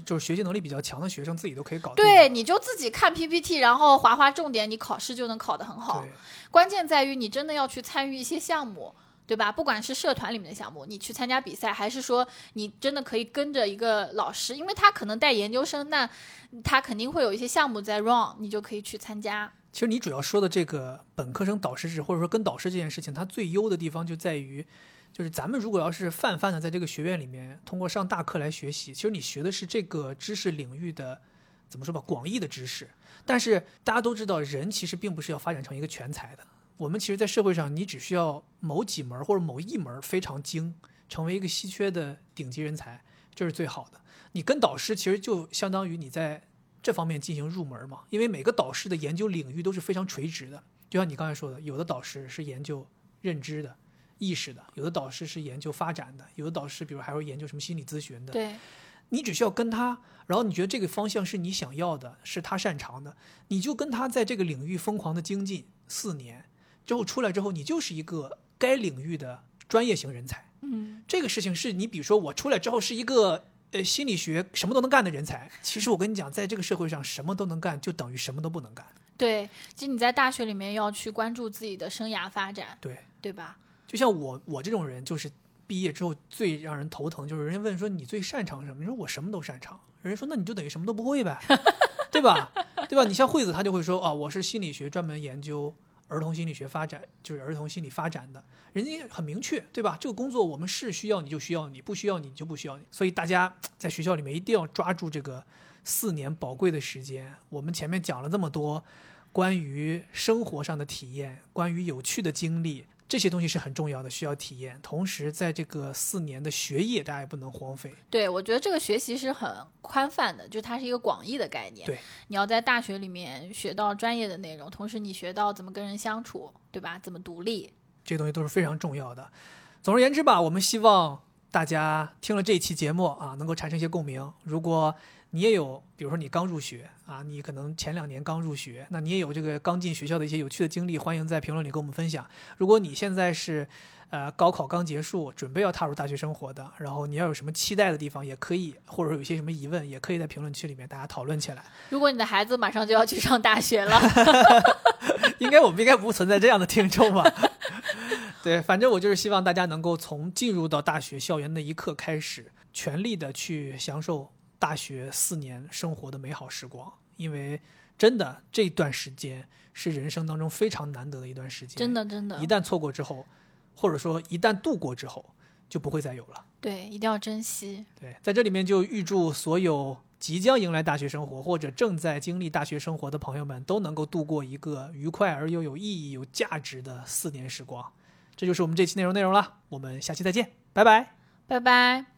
A: 就是学习能力比较强的学生，自己都可以搞定。
B: 对，你就自己看 PPT，然后划划重点，你考试就能考得很好。关键在于你真的要去参与一些项目，对吧？不管是社团里面的项目，你去参加比赛，还是说你真的可以跟着一个老师，因为他可能带研究生，那他肯定会有一些项目在 run，你就可以去参加。
A: 其实你主要说的这个本科生导师制，或者说跟导师这件事情，它最优的地方就在于。就是咱们如果要是泛泛的在这个学院里面通过上大课来学习，其实你学的是这个知识领域的怎么说吧，广义的知识。但是大家都知道，人其实并不是要发展成一个全才的。我们其实，在社会上，你只需要某几门或者某一门非常精，成为一个稀缺的顶级人才，这是最好的。你跟导师其实就相当于你在这方面进行入门嘛，因为每个导师的研究领域都是非常垂直的。就像你刚才说的，有的导师是研究认知的。意识的，有的导师是研究发展的，有的导师比如还会研究什么心理咨询的。
B: 对，
A: 你只需要跟他，然后你觉得这个方向是你想要的，是他擅长的，你就跟他在这个领域疯狂的精进四年，之后出来之后，你就是一个该领域的专业型人才。
B: 嗯，
A: 这个事情是你比如说我出来之后是一个呃心理学什么都能干的人才，其实我跟你讲，在这个社会上什么都能干，就等于什么都不能干。
B: 对，其实你在大学里面要去关注自己的生涯发展。
A: 对，
B: 对吧？
A: 就像我我这种人，就是毕业之后最让人头疼，就是人家问说你最擅长什么？你说我什么都擅长。人家说那你就等于什么都不会呗，[laughs] 对吧？对吧？你像惠子，他就会说啊，我是心理学专门研究儿童心理学发展，就是儿童心理发展的。人家很明确，对吧？这个工作我们是需要你就需要你，不需要你就不需要你。所以大家在学校里面一定要抓住这个四年宝贵的时间。我们前面讲了这么多关于生活上的体验，关于有趣的经历。这些东西是很重要的，需要体验。同时，在这个四年的学业，大家也不能荒废。
B: 对，我觉得这个学习是很宽泛的，就它是一个广义的概念。
A: 对，
B: 你要在大学里面学到专业的内容，同时你学到怎么跟人相处，对吧？怎么独立，
A: 这些东西都是非常重要的。总而言之吧，我们希望大家听了这一期节目啊，能够产生一些共鸣。如果你也有，比如说你刚入学啊，你可能前两年刚入学，那你也有这个刚进学校的一些有趣的经历，欢迎在评论里跟我们分享。如果你现在是，呃，高考刚结束，准备要踏入大学生活的，然后你要有什么期待的地方，也可以，或者说有些什么疑问，也可以在评论区里面大家讨论起来。
B: 如果你的孩子马上就要去上大学了，[laughs]
A: 应该我们应该不存在这样的听众吧？[laughs] 对，反正我就是希望大家能够从进入到大学校园那一刻开始，全力的去享受。大学四年生活的美好时光，因为真的这段时间是人生当中非常难得的一段时间。
B: 真的，真的，
A: 一旦错过之后，或者说一旦度过之后，就不会再有了。
B: 对，一定要珍惜。
A: 对，在这里面就预祝所有即将迎来大学生活或者正在经历大学生活的朋友们都能够度过一个愉快而又有意义、有价值的四年时光。这就是我们这期内容内容了，我们下期再见，拜拜，
B: 拜拜。